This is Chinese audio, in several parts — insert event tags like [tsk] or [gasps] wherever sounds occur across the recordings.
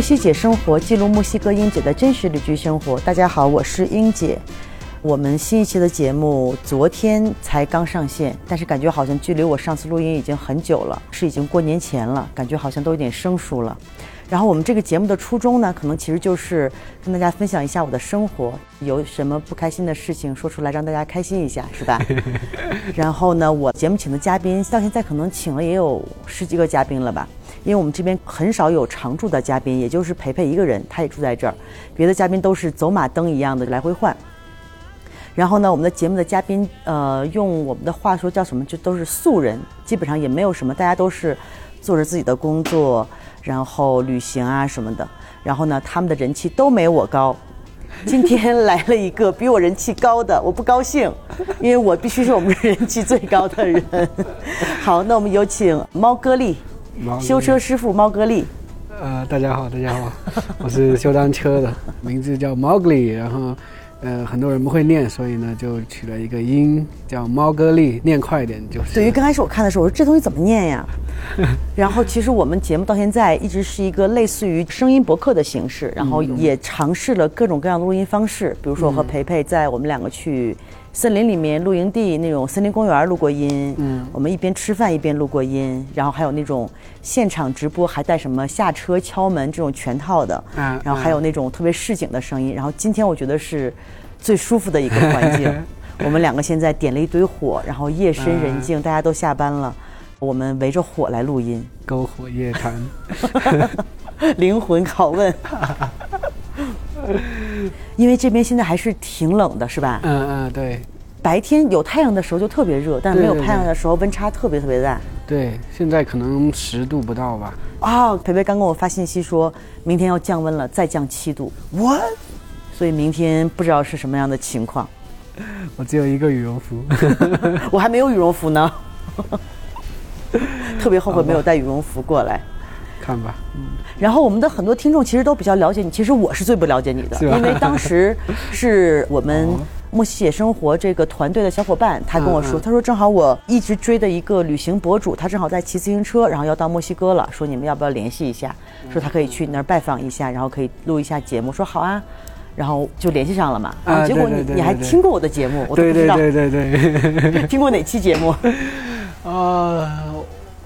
墨西姐生活记录墨西哥英姐的真实旅居生活。大家好，我是英姐。我们新一期的节目昨天才刚上线，但是感觉好像距离我上次录音已经很久了，是已经过年前了，感觉好像都有点生疏了。然后我们这个节目的初衷呢，可能其实就是跟大家分享一下我的生活，有什么不开心的事情说出来，让大家开心一下，是吧？[laughs] 然后呢，我节目请的嘉宾到现在可能请了也有十几个嘉宾了吧，因为我们这边很少有常驻的嘉宾，也就是培培一个人，他也住在这儿，别的嘉宾都是走马灯一样的来回换。然后呢，我们的节目的嘉宾，呃，用我们的话说叫什么，就都是素人，基本上也没有什么，大家都是做着自己的工作。然后旅行啊什么的，然后呢，他们的人气都没我高。今天来了一个比我人气高的，我不高兴，因为我必须是我们人气最高的人。好，那我们有请猫哥利，修车师傅猫哥利。呃，大家好，大家好，[laughs] 我是修单车的，名字叫 Mowgli，然后。呃，很多人不会念，所以呢，就取了一个音叫猫哥利，念快一点就是。对于刚开始我看的时候，我说这东西怎么念呀？[laughs] 然后其实我们节目到现在一直是一个类似于声音博客的形式，然后也尝试了各种各样的录音方式，比如说和培培在我们两个去森林里面露营地那种森林公园录过音，嗯，我们一边吃饭一边录过音，然后还有那种现场直播还带什么下车敲门这种全套的，嗯，然后还有那种特别市井的声音，然后今天我觉得是。最舒服的一个环境，[laughs] 我们两个现在点了一堆火，然后夜深人静，大家都下班了，我们围着火来录音，篝火夜谈，[laughs] 灵魂拷问。[laughs] 因为这边现在还是挺冷的，是吧？嗯嗯，对。白天有太阳的时候就特别热，但是没有太阳的时候温差特别特别大。对，现在可能十度不到吧。啊，培培刚给我发信息说，明天要降温了，再降七度。What？所以明天不知道是什么样的情况。我只有一个羽绒服，[laughs] 我还没有羽绒服呢。[laughs] 特别后悔没有带羽绒服过来。看吧。嗯。然后我们的很多听众其实都比较了解你，其实我是最不了解你的，因为当时 [laughs] 是我们墨西姐生活这个团队的小伙伴，他跟我说，他说正好我一直追的一个旅行博主，他正好在骑自行车，然后要到墨西哥了，说你们要不要联系一下？说他可以去那儿拜访一下，然后可以录一下节目。说好啊。然后就联系上了嘛，啊，结果你你还听过我的节目，我都不知道，对对对对，[laughs] 听过哪期节目？[laughs] 啊，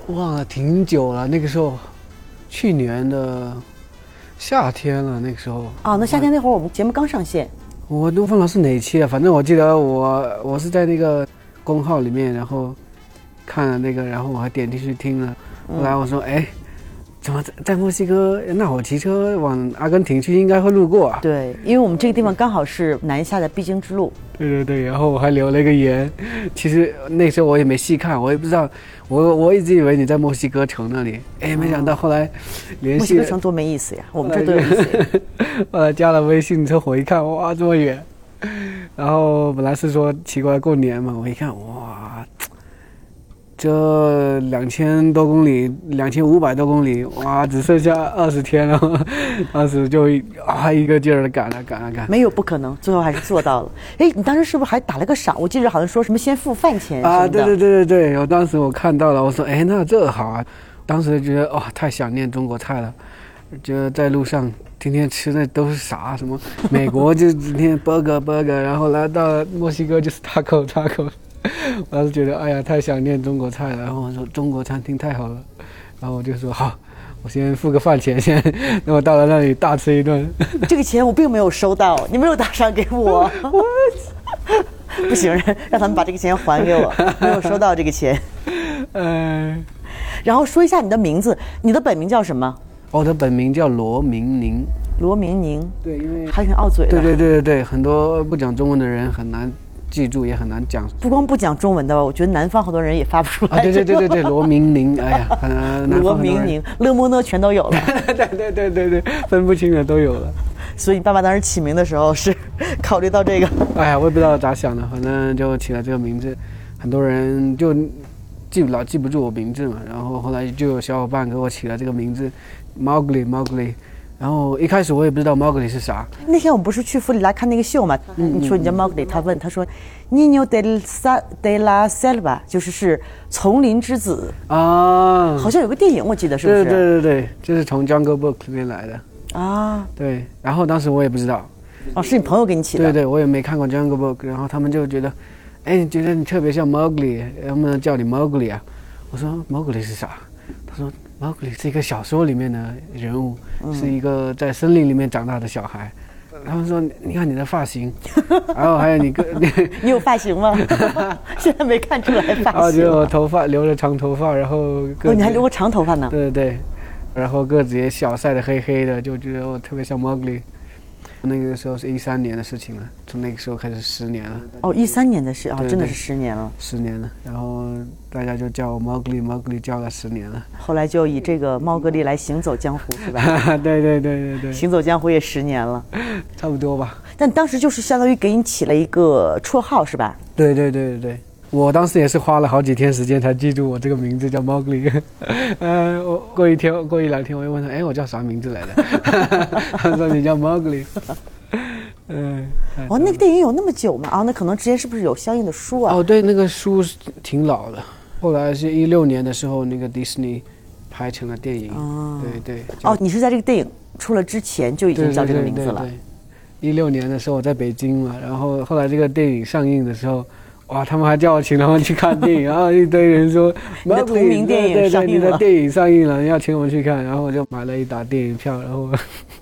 忘了，挺久了，那个时候，去年的夏天了，那个时候。啊，那夏天那会儿我们节目刚上线。我都忘了是哪一期了，反正我记得我我是在那个公号里面，然后看了那个，然后我还点进去听了，后来我说，哎。怎么在在墨西哥？那我骑车往阿根廷去，应该会路过啊。对，因为我们这个地方刚好是南下的必经之路。对对对，然后我还留了一个言。其实那时候我也没细看，我也不知道，我我一直以为你在墨西哥城那里。哎，没想到后来联系。墨西哥城多没意思呀，我们这多有意思。后 [laughs] 来加了微信之后，我一看，哇，这么远。然后本来是说骑过来过年嘛，我一看，哇。这两千多公里，两千五百多公里，哇，只剩下二十天了，[laughs] 当时就啊一个劲儿的赶啊赶啊赶。没有不可能，最后还是做到了。[laughs] 哎，你当时是不是还打了个赏？我记得好像说什么先付饭钱啊？对对对对对，我当时我看到了，我说哎，那这好啊。当时觉得哇，太想念中国菜了，觉得在路上天天吃的都是啥？什么美国就今天 burger burger，然后来到墨西哥就是 taco taco。[laughs] 我当时觉得，哎呀，太想念中国菜了。然后我说，中国餐厅太好了。然后我就说，好，我先付个饭钱，先。[laughs] 那我到了那里大吃一顿。[laughs] 这个钱我并没有收到，你没有打赏给我。不行，让他们把这个钱还给我。没有收到这个钱。嗯。然后说一下你的名字，你的本名叫什么？我的本名叫罗明宁。罗明宁。对，因为还挺傲嘴的。对对对对对，很多不讲中文的人很难。记住也很难讲，不光不讲中文的吧，我觉得南方好多人也发不出来。对对对对对，[laughs] 罗明宁，哎呀，罗明宁，乐莫呢全都有了。[laughs] 对对对对对，分不清的都有了。所以你爸爸当时起名的时候是考虑到这个？哎呀，我也不知道咋想的，反正就起了这个名字。很多人就记不老记不住我名字嘛，然后后来就有小伙伴给我起了这个名字，Mowgli，Mowgli。然后一开始我也不知道 Mowgli 是啥。那天我们不是去弗里拉看那个秀嘛？你说你叫 Mowgli，他问他说，Nino de la de la selva，就是是丛林之子啊。好像有个电影，我记得是不是？对对对对，就是从 Jungle Book 里面来的。啊，对，然后当时我也不知道，哦，是你朋友给你起的？对对，我也没看过 Jungle Book，然后他们就觉得，哎，觉得你特别像 Mowgli，能不能叫你 Mowgli 啊？我说 Mowgli 是啥？他说是一个小说里面的人物，是一个在森林里面长大的小孩。他们说，你看你的发型，[laughs] 然后还有你个，[laughs] 你有发型吗？[laughs] 现在没看出来发然后型。就头发留着长头发，然后个哦，你还留过长头发呢？对对对，然后个子也小，晒得黑黑的，就觉得我特别像 Mowgli。那个时候是一三年的事情了，从那个时候开始十年了，哦，一三年的事啊，真的是十年了。十年了。然后大家就叫我 Mowgli，Mowgli 叫了十年了。后来就以这个猫格里来行走江湖，是吧？[laughs] 对对对对对，行走江湖也十年了，差不多吧。但当时就是相当于给你起了一个绰号，是吧？对对对对对，我当时也是花了好几天时间才记住我这个名字叫 Mowgli。[laughs] 呃，我过一天过一两天我又问他，哎，我叫啥名字来着？[laughs] 他说你叫 Mowgli。嗯，[laughs] 哦，那个电影有那么久吗？啊，那可能之前是不是有相应的书啊？哦，对，那个书是挺老的，后来是一六年的时候，那个迪士尼拍成了电影。哦对对。哦，你是在这个电影出了之前就已经叫这个名字了。对对一六年的时候我在北京嘛，然后后来这个电影上映的时候，哇，他们还叫我请他们去看电影，[laughs] 然后一堆人说你的同名电影对对对，上映了你的电影上映了，要请我们去看，然后我就买了一打电影票，然后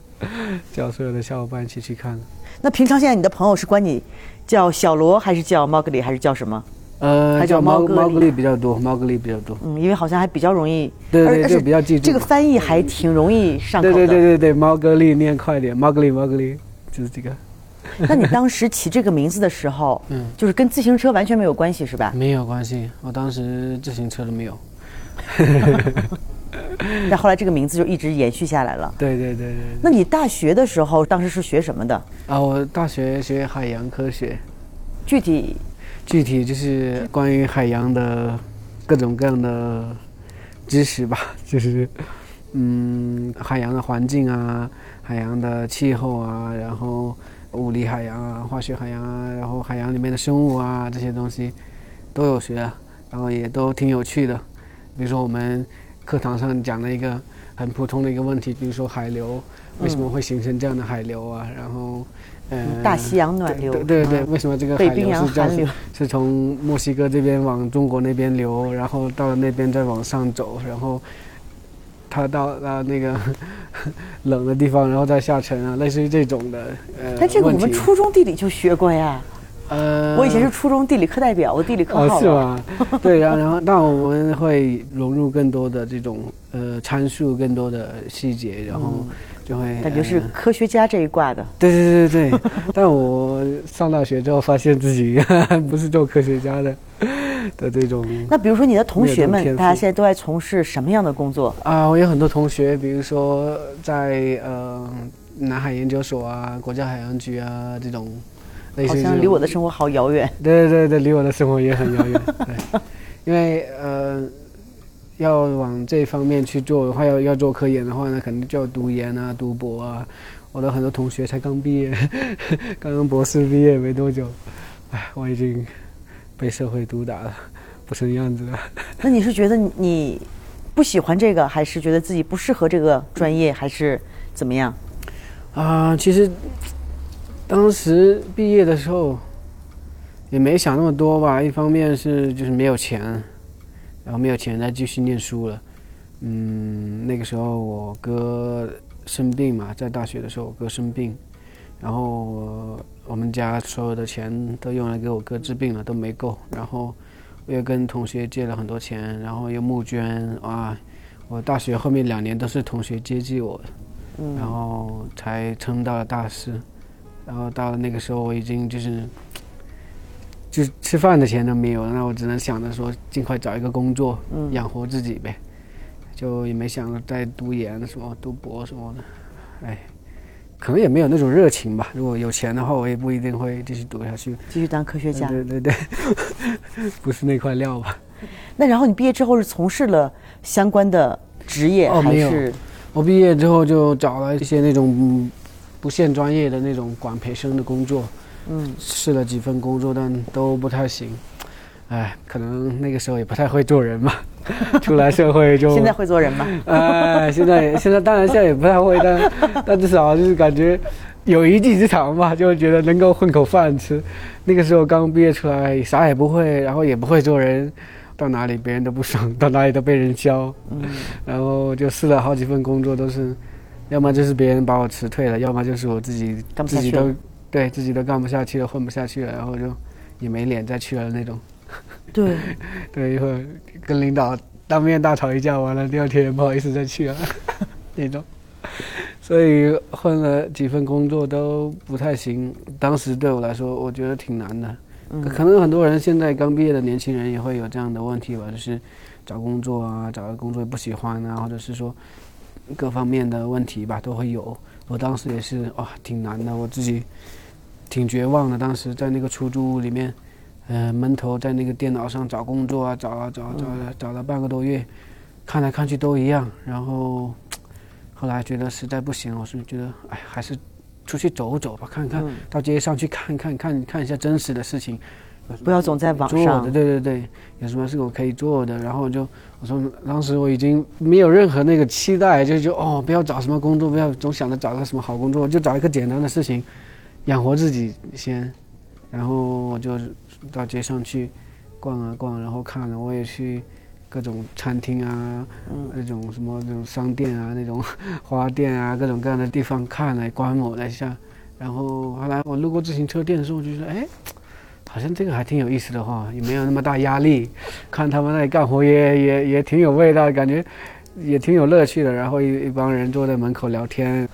[laughs] 叫所有的小伙伴一起去看。那平常现在你的朋友是管你叫小罗，还是叫猫格里，还是叫什么？呃，还叫叫猫猫格丽猫格丽比较多，猫格里比较多。嗯，因为好像还比较容易，对对对，比较记住。这个翻译还挺容易上口对的。对对对对，猫格里念快点，猫格里猫格里就是这个。[laughs] 那你当时起这个名字的时候，嗯就是跟自行车完全没有关系，是吧？没有关系，我当时自行车都没有。[laughs] 但后来这个名字就一直延续下来了。对对对对。那你大学的时候，当时是学什么的？啊，我大学学海洋科学，具体具体就是关于海洋的各种各样的知识吧，[laughs] 就是嗯，海洋的环境啊，海洋的气候啊，然后物理海洋啊，化学海洋啊，然后海洋里面的生物啊，这些东西都有学，然后也都挺有趣的。比如说我们课堂上讲了一个很普通的一个问题，比如说海流为什么会形成这样的海流啊？然后，嗯，大西洋暖流，对对对，嗯为什么这个海流，是从墨西哥这边往中国那边流，然后到了那边再往上走，然后它到啊那个 [laughs] 冷的地方，然后再下沉啊，类似于这种的呃但这个我们初中地理就学过呀。呃，我以前是初中地理课代表，我地理课哦好了。是吗？[laughs] 对，然后然后那我们会融入更多的这种呃参数，更多的细节，然后就会感觉是呃科学家这一挂的。对对对对对，[laughs] 但我上大学之后发现自己 [laughs] 不是做科学家的的这种那比如说你的同学们，大家现在都在从事什么样的工作？啊，我有很多同学，比如说在呃南海研究所啊、国家海洋局啊这种，类好像离我的生活好遥远。对对对，离我的生活也很遥远。对，[laughs] 因为呃，要往这方面去做的话，要要做科研的话呢，肯定就要读研啊、读博啊。我的很多同学才刚毕业，刚刚博士毕业没多久，哎，我已经被社会毒打了，不成样子了。那你是觉得你不喜欢这个，还是觉得自己不适合这个专业，还是怎么样？啊，其实当时毕业的时候也没想那么多吧。一方面是就是没有钱，然后没有钱再继续念书了。嗯，那个时候我哥生病嘛，在大学的时候我哥生病，然后我我们家所有的钱都用来给我哥治病了，都没够。然后我又跟同学借了很多钱，然后又募捐啊。我大学后面两年都是同学接济我。嗯然后才撑到了大四，然后到了那个时候，我已经就是，就吃饭的钱都没有了，那我只能想着说尽快找一个工作，嗯养活自己呗，就也没想着再读研什么、读博什么的，哎，可能也没有那种热情吧。如果有钱的话，我也不一定会继续读下去。继续当科学家。对对对，[laughs] 不是那块料吧？[laughs] 那然后你毕业之后是从事了相关的职业，还是我毕业之后就找了一些那种嗯不限专业的那种管培生的工作，嗯，试了几份工作，但都不太行。哎，可能那个时候也不太会做人嘛。[laughs] 出来社会就现在会做人吗？[laughs] 哎，现在现在当然现在也不太会，但 [laughs] 但至少就是感觉有一技之长吧，就觉得能够混口饭吃。那个时候刚毕业出来，啥也不会，然后也不会做人，到哪里别人都不爽，到哪里都被人教。嗯，然后就试了好几份工作，都是要么就是别人把我辞退了，要么就是我自己自己都对自己都干不下去了，混不下去了，然后就也没脸再去了那种。对，[laughs] 对，一会儿跟领导当面大吵一架，完了第二天也不好意思再去了 [laughs] 那种。所以混了几份工作都不太行，当时对我来说，我觉得挺难的。嗯可能很多人现在刚毕业的年轻人也会有这样的问题吧，就是找工作啊，找个工作不喜欢啊，或者是说各方面的问题吧，都会有。我当时也是哇，挺难的，我自己挺绝望的。当时在那个出租屋里面，呃，闷头在那个电脑上找工作啊，找啊找啊找啊找了半个多月，看来看去都一样。然后 [tsk] 后来觉得实在不行，我是觉得哎，还是出去走走吧，看看嗯到街上去看看看看一下真实的事情。不要总在网做的，上。对对对，有什么是我可以做的，然后就我说当时我已经没有任何那个期待，就就哦不要找什么工作，不要总想着找个什么好工作，就找一个简单的事情，养活自己先，然后我就到街上去逛啊逛，然后看了我也去各种餐厅啊，嗯那种什么那种商店啊，那种花店啊，各种各样的地方看了观摩了一下，然后后来我路过自行车店的时候，我就说哎。好像这个还挺有意思的哈，也没有那么大压力，看他们那里干活也也也挺有味道，感觉也挺有乐趣的。然后一一帮人坐在门口聊天，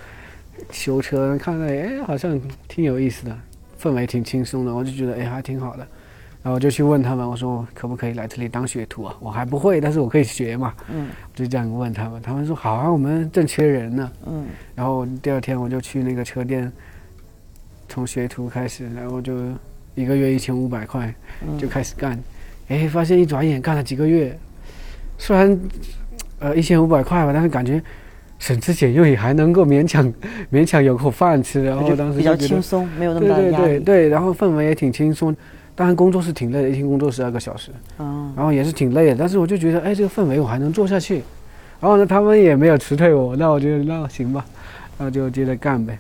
修车，看到哎好像挺有意思的，氛围挺轻松的，我就觉得哎还挺好的。然后我就去问他们，我说可不可以来这里当学徒啊？我还不会，但是我可以学嘛。嗯就这样问他们，他们说好啊，我们正缺人呢。嗯然后第二天我就去那个车店，从学徒开始，然后就一个月一千五百块嗯就开始干，哎，发现一转眼干了几个月，虽然呃一千五百块吧，但是感觉省吃俭用也还能够勉强勉强有口饭吃，然后当时比较轻松，没有那么对对大的压力。对对，然后氛围也挺轻松。当然工作是挺累的，一天工作十二个小时，嗯然后也是挺累的，但是我就觉得，哎，这个氛围我还能做下去。然后呢，他们也没有辞退我，那我觉得那行吧，那就接着干呗。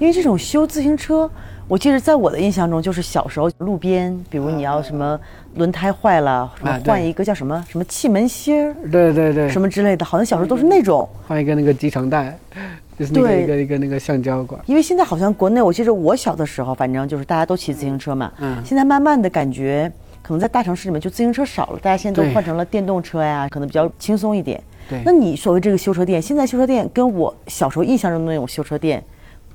因为这种修自行车，我记得在我的印象中，就是小时候路边，比如你要什么轮胎坏了，什么换一个叫什么什么气门芯儿对对对，什么之类的，好像小时候都是那种。换一个那个集成带，就是那个一个一个那个橡胶管。因为现在好像国内，我记得我小的时候，反正就是大家都骑自行车嘛。嗯现在慢慢的感觉，可能在大城市里面就自行车少了，大家现在都换成了电动车呀，可能比较轻松一点。对那你所谓这个修车店，现在修车店跟我小时候印象中的那种修车店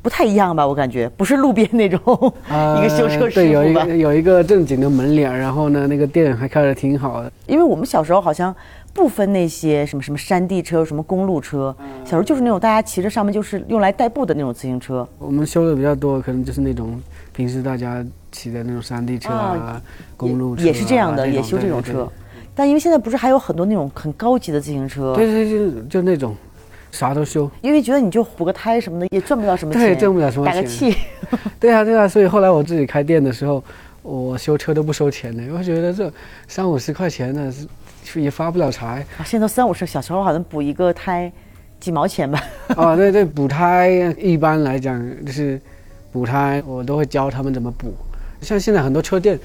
不太一样吧？我感觉不是路边那种、[laughs] 一个修车呃对，有师傅吧？一个有一个正经的门脸，然后呢，那个店还开的挺好的。因为我们小时候好像不分那些什么什么山地车、什么公路车，嗯小时候就是那种大家骑着上面就是用来代步的那种自行车。我们修的比较多，可能就是那种平时大家骑的那种山地车啊、啊公路车、啊、也是这样的，也修这种车。但因为现在不是还有很多那种很高级的自行车，对对对，就就那种啥都修。因为觉得你就补个胎什么的也赚不了什么钱，对挣不了什么钱打个气。[laughs] 对啊对啊，所以后来我自己开店的时候，我修车都不收钱的，我觉得这三五十块钱呢是也发不了财。啊现在都三五十，小时候好像补一个胎几毛钱吧。[laughs] 啊，对对，补胎一般来讲就是补胎，我都会教他们怎么补。像现在很多车店，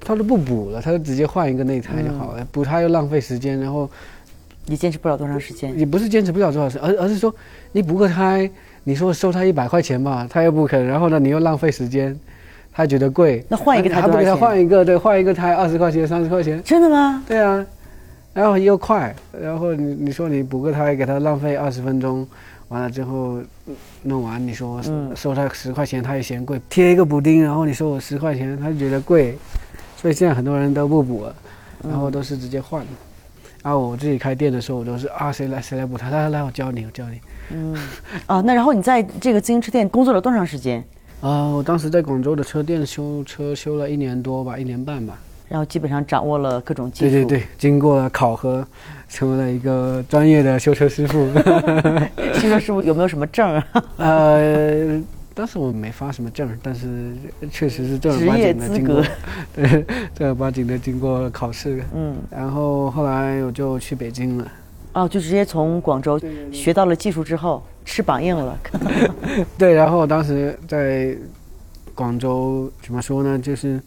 他都不补了，他就直接换一个内胎就好了。补胎又浪费时间，然后也坚持不了多长时间。你不是坚持不了多少时，而而是说你补个胎，你说收他一百块钱吧，他又不肯，然后呢你又浪费时间，他觉得贵，那换一个胎还不给他换一个，对，换一个胎二十块钱、三十块钱，真的吗？对啊，然后又快，然后你你说你补个胎给他浪费二十分钟，完了之后嗯弄完，你说嗯收他十块钱他也嫌贵，贴一个补丁，然后你收我十块钱，他就觉得贵，所以现在很多人都不补了，然后都是直接换。然后我自己开店的时候，我都是啊谁来谁来补他，来来来我教你我教你。嗯，啊，那然后你在这个自行车店工作了多长时间？[laughs] 啊、我当时在广州的车店修车修了一年多吧，一年半吧。然后基本上掌握了各种技术。对对对，经过了考核，成为了一个专业的修车师傅。[laughs] 修车师傅有没有什么证啊？[laughs] 呃，当时我没发什么证儿，但是确实是正儿职八经的经过，[laughs] 对，正儿八经的经过考试。嗯，然后后来我就去北京了。哦，就直接从广州学到了技术之后，翅膀硬了。[laughs] 对，然后当时在广州怎么说呢？就是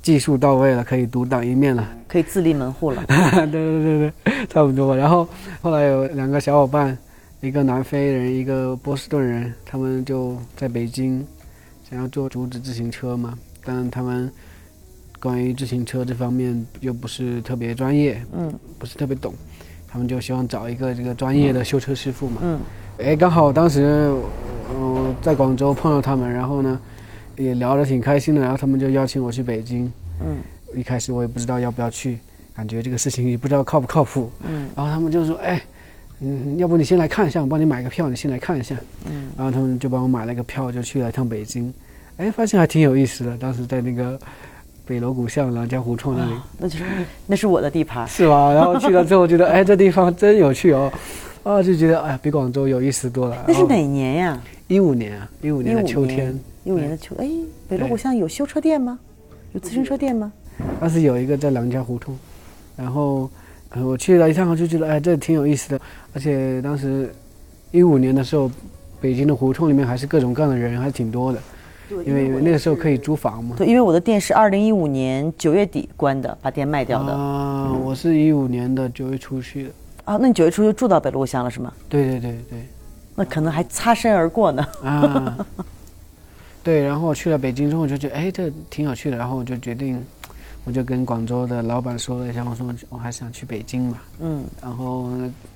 技术到位了，可以独当一面了。可以自立门户了。[laughs] 对对对对，差不多。然后后来有两个小伙伴，一个南非人，一个波士顿人，他们就在北京想要做竹子自行车嘛，但他们关于自行车这方面又不是特别专业，嗯不是特别懂，他们就希望找一个这个专业的修车师傅嘛。嗯哎，刚好当时我在广州碰到他们，然后呢也聊得挺开心的，然后他们就邀请我去北京。嗯一开始我也不知道要不要去，感觉这个事情也不知道靠不靠谱。嗯然后他们就说：“哎，嗯，要不你先来看一下，我帮你买个票，你先来看一下。”嗯，然后他们就帮我买了个票，就去了一趟北京。哎，发现还挺有意思的。当时在那个北锣鼓巷廊家胡同那里，那就是那是我的地盘。是吧？然后去了之后觉得，哎，这地方 [laughs] 真有趣哦。啊，就觉得哎呀，比广州有意思多了。那是哪年呀？一五年啊，一五年的秋天，一五年的秋。哎，北锣鼓巷有修车店吗？有自行车店吗？当时有一个在郎家胡同，然后呃我去了一趟，我就觉得哎，这挺有意思的。而且当时一五年的时候，北京的胡同里面还是各种各样的人，还挺多的，因为那个时候可以租房嘛。对，因为我的店是二零一五年九月底关的，把店卖掉的。啊，我是一五年的九月初去的。啊，那你九月初就住到北锣鼓巷了是吗？对对对对，那可能还擦身而过呢。啊，对，然后我去了北京之后，我就觉得哎，这挺有趣的，然后我就决定，我就跟广州的老板说了一下，我说我还想去北京嘛，嗯，然后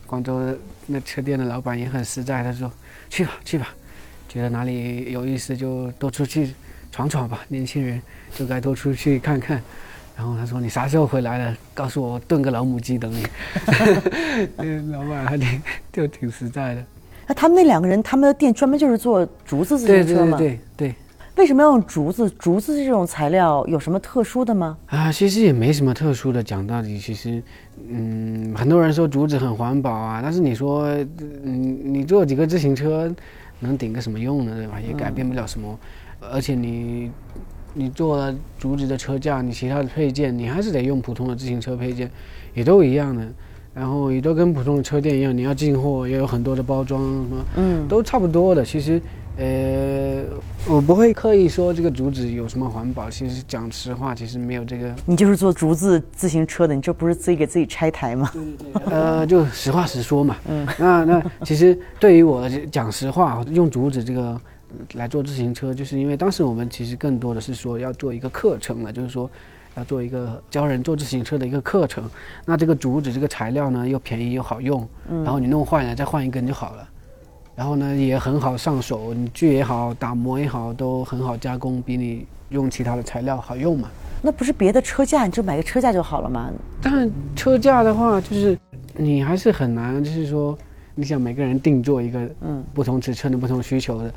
广州的那车店的老板也很实在，他说去吧去吧，觉得哪里有意思就多出去闯闯吧，年轻人就该多出去看看。然后他说你啥时候回来了？告诉我，炖个老母鸡等你。[laughs] 那老板还挺就挺实在的。那他们那两个人，他们的店专门就是做竹子自对对对行车吗？对对。为什么要用竹子？竹子这种材料有什么特殊的吗？啊，其实也没什么特殊的。讲到底，其实，嗯，很多人说竹子很环保啊，但是你说，嗯，你做几个自行车，能顶个什么用呢？对吧？也改变不了什么。而且你，你做了竹子的车架，你其他的配件，你还是得用普通的自行车配件，也都一样的。然后也都跟普通的车店一样，你要进货也有很多的包装，什么嗯，都差不多的。其实，呃，我不会刻意说这个竹子有什么环保。其实讲实话，其实没有这个。你就是做竹子自行车的，你这不是自己给自己拆台吗？[laughs] 呃，就实话实说嘛。嗯，那那其实对于我讲实话，用竹子这个来做自行车，就是因为当时我们其实更多的是说要做一个课程了，就是说要做一个教人做自行车的一个课程。那这个竹子这个材料呢，又便宜又好用，然后你弄坏了再换一根就好了。然后呢，也很好上手，你锯也好，打磨也好，都很好加工，比你用其他的材料好用嘛。那不是别的车架，你就买个车架就好了嘛？但车架的话，就是你还是很难，就是说，你想每个人定做一个嗯，不同尺寸的、不同需求的，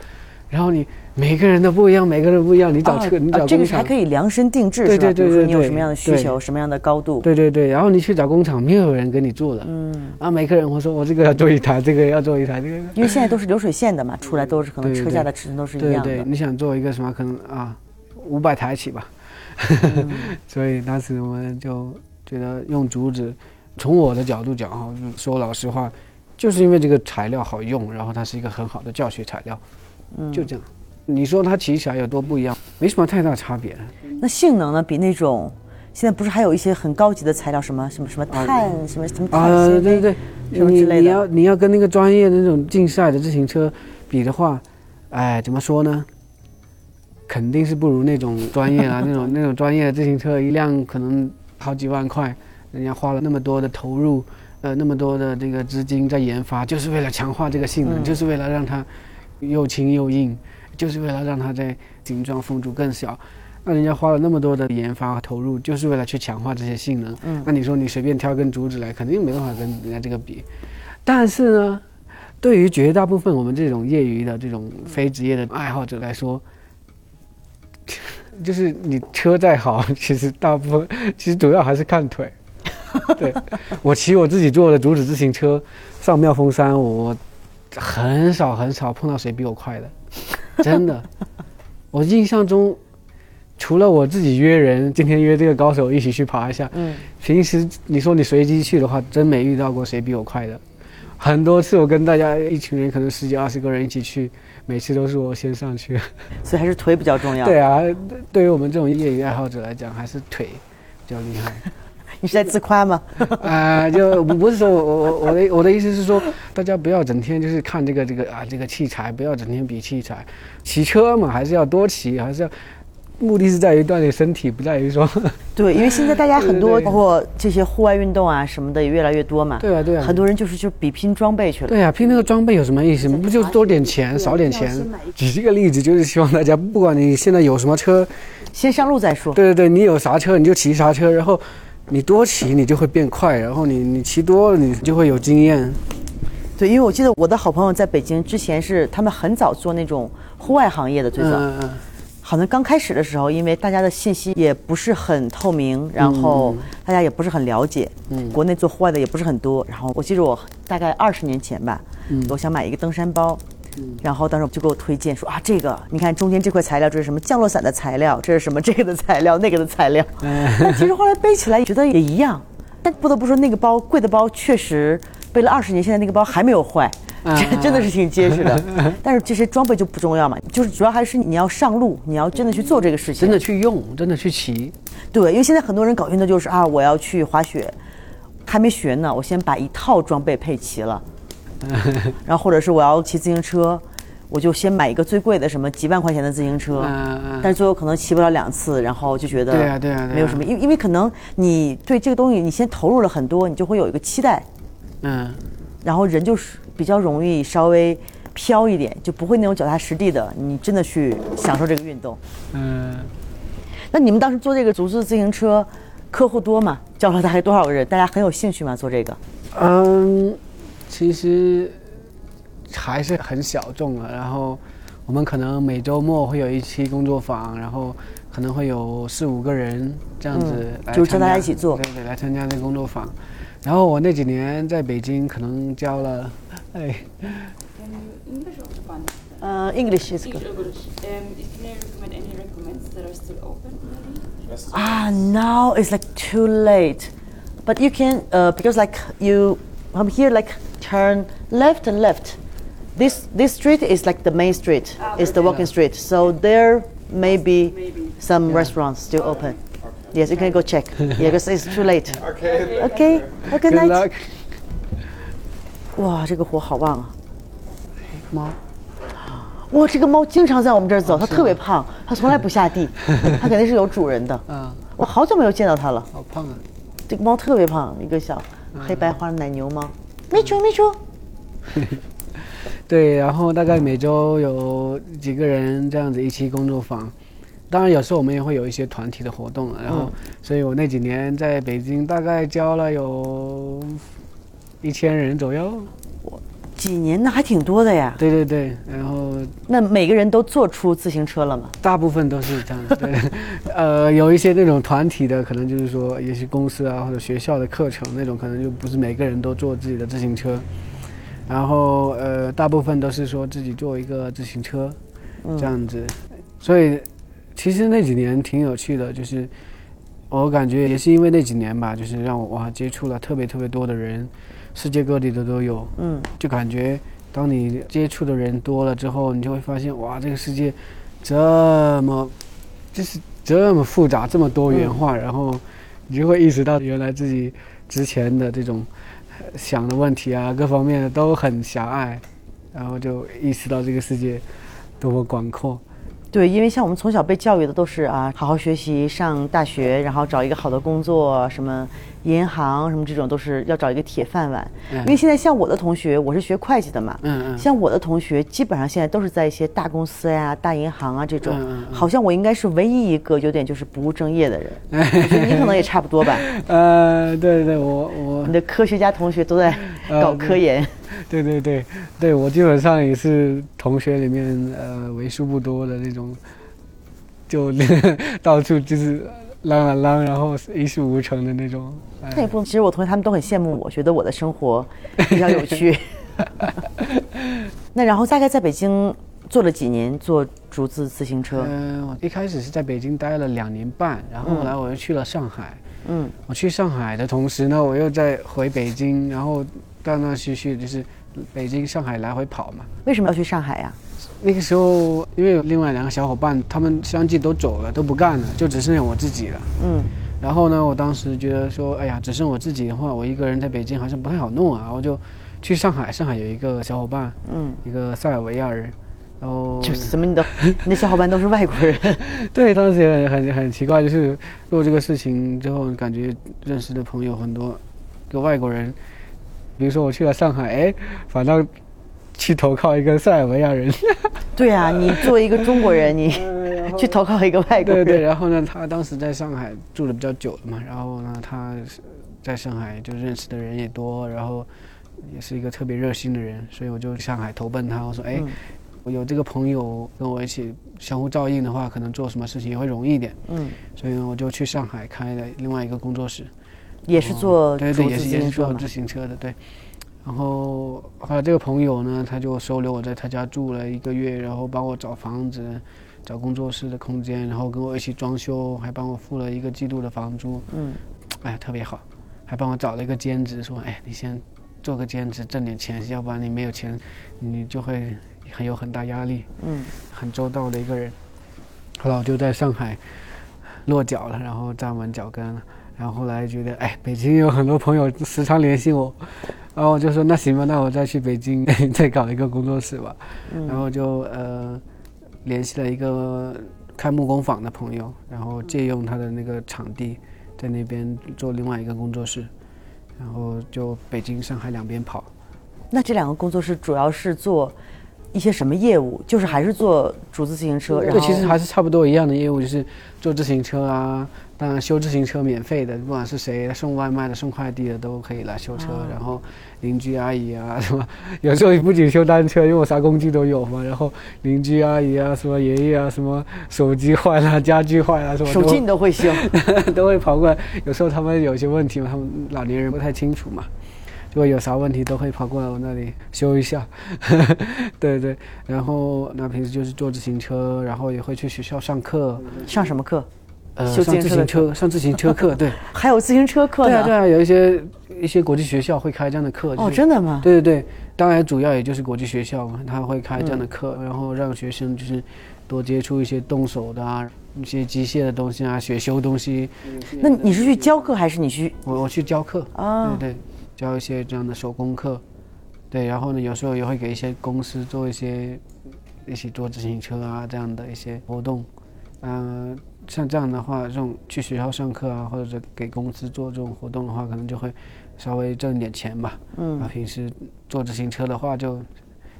然后你每个人都不一样，每个人不一样，你找车，你啊这个找工厂，是还可以量身定制，对？对对对你有什么样的需求，什么样的高度？对对对，然后你去找工厂，没有人给你做的，嗯，啊，每个人我说我这个要做一台，这个要做一台，这个因为现在都是流水线的嘛，出来都是可能对对车架的尺寸都是一对对，样的。你想做一个什么，可能啊，五百台起吧。嗯 [laughs] 所以当时我们就觉得用竹子，从我的角度讲哈，说老实话，就是因为这个材料好用，然后它是一个很好的教学材料，嗯就这样。你说它骑起来有多不一样？没什么太大差别。那性能呢？比那种现在不是还有一些很高级的材料，什么什么什么碳，什么什么碳啊，纤维对对对，什么你之类的你要你要跟那个专业的那种竞赛的自行车比的话，哎，怎么说呢？肯定是不如那种专业啊，[laughs] 那种那种专业的自行车，一辆可能好几万块，人家花了那么多的投入，呃，那么多的这个资金在研发，就是为了强化这个性能，嗯就是为了让它又轻又硬，就是为了让它在形状风阻更小。那人家花了那么多的研发和投入，就是为了去强化这些性能。嗯那你说你随便挑根竹子来，肯定没办法跟人家这个比。但是呢，对于绝大部分我们这种业余的这种非职业的爱好者来说，[laughs] 就是你车再好，其实大部分其实主要还是看腿。[laughs] 对我骑我自己做的竹子自行车上妙峰山，我很少很少碰到谁比我快的。[laughs] 真的。我印象中，除了我自己约人，今天约这个高手一起去爬一下，嗯，平时你说你随机去的话，真没遇到过谁比我快的。很多次我跟大家一群人，可能十几二十个人一起去，每次都是我先上去。所以还是腿比较重要。对啊，对于我们这种业余爱好者来讲，还是腿比较厉害。你是在自夸吗？[laughs] 啊、就不不是说我我我我的我的意思是说，大家不要整天就是看这个这个啊这个器材，不要整天比器材。骑车嘛，还是要多骑，还是要，目的是在于锻炼身体，不在于说。[laughs] 对，因为现在大家很多，包括这些户外运动啊什么的也越来越多嘛。对啊对啊很多人就是就比拼装备去了。对啊、拼那个装备有什么意思？不就多点钱，少点钱？举这个例子，就是希望大家，不管你现在有什么车，先上路再说。对对对，你有啥车你就骑啥车，然后你多骑你就会变快，然后你你骑多了你就会有经验。对，因为我记得我的好朋友在北京之前是他们很早做那种户外行业的，最早。好像刚开始的时候，因为大家的信息也不是很透明，然后大家也不是很了解，嗯国内做户外的也不是很多。然后我记得我大概二十年前吧，嗯我想买一个登山包，然后当时就给我推荐说啊，这个你看中间这块材料这是什么降落伞的材料，这是什么这个的材料 [laughs] 那个的材料。嗯但其实后来背起来觉得也一样，但不得不说那个包贵的包确实背了二十年，现在那个包还没有坏。真真的是挺结实的，[laughs] 但是这些装备就不重要嘛，就是主要还是你要上路，你要真的去做这个事情。真的去用，真的去骑。对，因为现在很多人搞运动就是啊，我要去滑雪，还没学呢，我先把一套装备配齐了，然后或者是我要骑自行车，我就先买一个最贵的什么几万块钱的自行车，嗯嗯但是最后可能骑不了两次，然后就觉得对啊对啊没有什么，因为因为可能你对这个东西你先投入了很多，你就会有一个期待，嗯，然后人就是比较容易稍微飘一点，就不会那种脚踏实地的，你真的去享受这个运动。嗯，那你们当时做这个足自自行车，客户多吗？教了大概多少个人？大家很有兴趣吗？做这个？嗯，其实还是很小众的，然后我们可能每周末会有一期工作坊，然后可能会有四五个人这样子，就，就大家一起做，对对，来参加那个工作坊，然后我那几年在北京可能教了，[laughs] 哎，呃，english is good。啊，now it's like too late，but you can，呃，because like you。from here like turn left and left. This this street is like the main street. It's the walking street. So there may be some restaurants still open. Yes, you can go check. [laughs] yeah, because it's too late. [laughs] Okay. Okay. Have a good good night. luck，哇，这个火好旺啊！猫，哇，这个猫经常在我们这儿走，它特别胖，它从来不下地，它肯定是有主人的。嗯，我好久没有见到它了。好胖啊，这个猫特别胖，一个小 [gasps] [gasps] [laughs] 黑白花的奶牛吗。没出没出。[laughs] 对，然后大概每周有几个人这样子一起工作坊，当然有时候我们也会有一些团体的活动，然后，所以我那几年在北京大概教了有一千人左右，几年那还挺多的呀。对对对，然后。那每个人都做出自行车了吗？大部分都是这样子，对，[laughs] 呃，有一些那种团体的，可能就是说，也许公司啊或者学校的课程那种，可能就不是每个人都做自己的自行车，然后呃，大部分都是说自己做一个自行车，这样子，所以其实那几年挺有趣的，就是我感觉也是因为那几年吧，就是让我哇接触了特别特别多的人，世界各地的都有，嗯，就感觉当你接触的人多了之后，你就会发现哇，这个世界这么就是这么复杂，这么多元化，然后你就会意识到原来自己之前的这种呃想的问题啊，各方面的都很狭隘，然后就意识到这个世界多么广阔。对，因为像我们从小被教育的都是啊，好好学习，上大学，然后找一个好的工作，什么银行什么这种都是要找一个铁饭碗。嗯因为现在像我的同学，我是学会计的嘛，嗯嗯像我的同学基本上现在都是在一些大公司呀、大银行啊这种，好像我应该是唯一一个有点就是不务正业的人。[laughs] 你可能也差不多吧，呃，对对，我我你的科学家同学都在呃搞科研。对对对对，我基本上也是同学里面呃为数不多的那种，就到处就是啷啊浪，然后一事无成的那种。哎那也不，其实我同学他们都很羡慕我，觉得我的生活比较有趣。[laughs] 那然后大概在北京做了几年做竹子自行车？嗯、我一开始是在北京待了两年半，然后后来我又去了上海。嗯，我去上海的同时呢，我又在回北京，然后断断续续就是北京、上海来回跑嘛。为什么要去上海呀、那个时候，因为有另外两个小伙伴，他们相继都走了，都不干了，就只剩下我自己了。嗯然后呢，我当时觉得说，哎呀，只剩我自己的话，我一个人在北京好像不太好弄啊，我就去上海。上海有一个小伙伴，嗯，一个塞尔维亚人，然后就是怎么你的你的小伙伴都是外国人？[laughs] 对，当时也很很很奇怪，就是做这个事情之后，感觉认识的朋友很多，个外国人，比如说我去了上海，哎，反倒去投靠一个塞尔维亚人，[laughs] 对啊，你作为一个中国人，你 [laughs] 去投靠一个外国人，对对，然后呢，他当时在上海住的比较久了嘛，然后呢，他在上海就认识的人也多，然后也是一个特别热心的人，所以我就上海投奔他，我说，哎，嗯我有这个朋友跟我一起相互照应的话，可能做什么事情也会容易一点，嗯，所以呢，我就去上海开了另外一个工作室。也是做哦对对，也是也是做自。行车的，对。然后后来这个朋友呢，他就收留我在他家住了一个月，然后帮我找房子、找工作室的空间，然后跟我一起装修，还帮我付了一个季度的房租，嗯，哎，特别好，还帮我找了一个兼职，说，哎，你先做个兼职挣点钱，要不然你没有钱，你就会很有很大压力。嗯，很周到的一个人。后来我就在上海落脚了，然后站稳脚跟了。然后后来觉得，哎，北京有很多朋友时常联系我，然后我就说那行吧，那我再去北京 [laughs] 再搞一个工作室吧。然后就呃联系了一个开木工坊的朋友，然后借用他的那个场地，在那边做另外一个工作室，然后就北京、上海两边跑。那这两个工作室主要是做一些什么业务？就是还是做竹子自行车，然后对，其实还是差不多一样的业务，就是做自行车啊，当然修自行车免费的，不管是谁送外卖的、送快递的都可以来修车。哦然后邻居阿姨啊 [laughs] 什么，有时候不仅修单车，因为我啥工具都有嘛。然后邻居阿姨啊，什么爷爷啊，什么手机坏了、家具坏了什么，手机你都会修。[laughs] 都会跑过来。有时候他们有些问题嘛，他们老年人不太清楚嘛，如果有啥问题都会跑过来我那里修一下。[laughs] 对对，然后那平时就是坐自行车，然后也会去学校上课，上什么课？呃，修自上自行车上自行车课，对，[laughs] 还有自行车课呢？对啊对啊，有一些一些国际学校会开这样的课。哦，就是真的吗？对对对，当然主要也就是国际学校嘛，他会开这样的课，嗯然后让学生就是多接触一些动手的啊，一些机械的东西啊，学修东西。那你是去教课还是你去？我我去教课，啊对对，教一些这样的手工课，对，然后呢，有时候也会给一些公司做一些一起做自行车啊这样的一些活动，嗯、像这样的话，这种去学校上课啊，或者给公司做这种活动的话，可能就会稍微挣一点钱吧。嗯啊，平时做自行车的话就。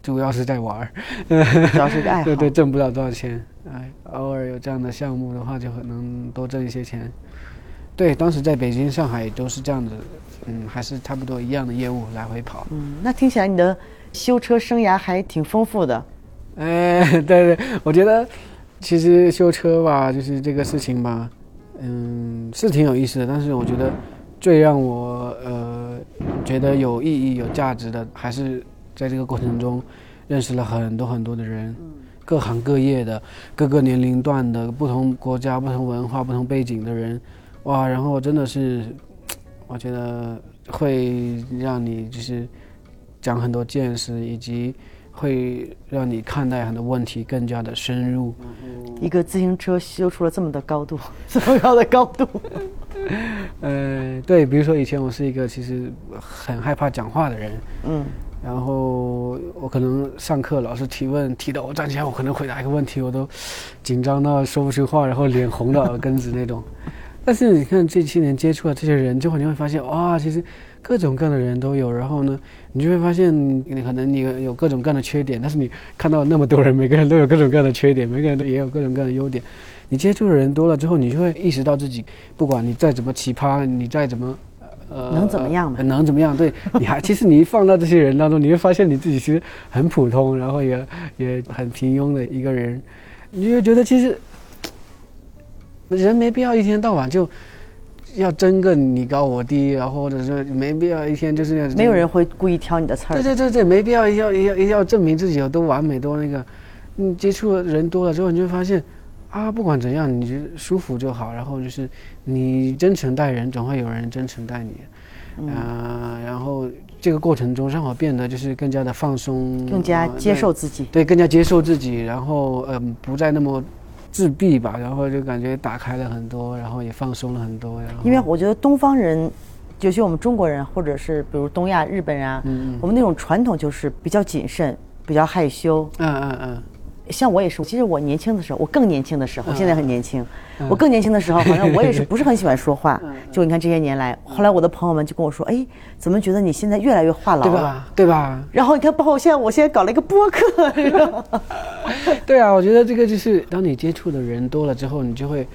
主要是在玩儿，主要是个爱好。对对，挣不了多少钱，哎，偶尔有这样的项目的话，就可能多挣一些钱。对，当时在北京、上海都是这样子，嗯，还是差不多一样的业务来回跑。嗯，那听起来你的修车生涯还挺丰富的。[laughs] 哎，对对，我觉得其实修车吧，就是这个事情吧，嗯，是挺有意思的。但是我觉得最让我呃觉得有意义、有价值的，还是在这个过程中认识了很多很多的人，各行各业的、各个年龄段的、不同国家、不同文化、不同背景的人，哇，然后真的是，我觉得会让你就是长很多见识，以及会让你看待很多问题更加的深入。一个自行车修出了这么的高度，[laughs] 这么高的高度。[laughs] 呃，对，比如说以前我是一个其实很害怕讲话的人，嗯，然后我可能上课老师提问提到我站起来，我可能回答一个问题，我都紧张到说不出话，然后脸红到耳根子那种。但是你看这些年接触了这些人之后，你会发现哇，其实各种各样的人都有。然后呢，你就会发现你可能你有各种各样的缺点，但是你看到那么多人，每个人都有各种各样的缺点，每个人都也有各种各样的优点。你接触的人多了之后，你就会意识到自己，不管你再怎么奇葩，你再怎么。呃，能怎么样嘛呃能怎么样？对，你还其实你一放到这些人当中，你会发现你自己其实很普通，然后也也很平庸的一个人，你就觉得其实人没必要一天到晚就要争个你高我低，然后或者是没必要一天就是要没有人会故意挑你的刺儿。对对对对，没必要要要要证明自己有多完美多那个。你接触的人多了之后，你就会发现，啊，不管怎样，你就舒服就好。然后就是你真诚待人，总会有人真诚待你。嗯啊、然后这个过程中让我变得就是更加的放松，更加呃接受自己。对，更加接受自己，然后嗯、不再那么自闭吧，然后就感觉打开了很多，然后也放松了很多。然后因为我觉得东方人，尤其我们中国人，或者是比如东亚、日本人啊，嗯我们那种传统就是比较谨慎，比较害羞。嗯嗯嗯，像我也是，其实我年轻的时候，我更年轻的时候，我现在很年轻。嗯我更年轻的时候，好像 [laughs] 我也是不是很喜欢说话。就你看这些年来，后来我的朋友们就跟我说：“哎，怎么觉得你现在越来越话痨了？”对吧？对吧？然后你看，包括现在，我现在搞了一个播客，[laughs] 你知道吗对啊，我觉得这个就是当你接触的人多了之后，你就会，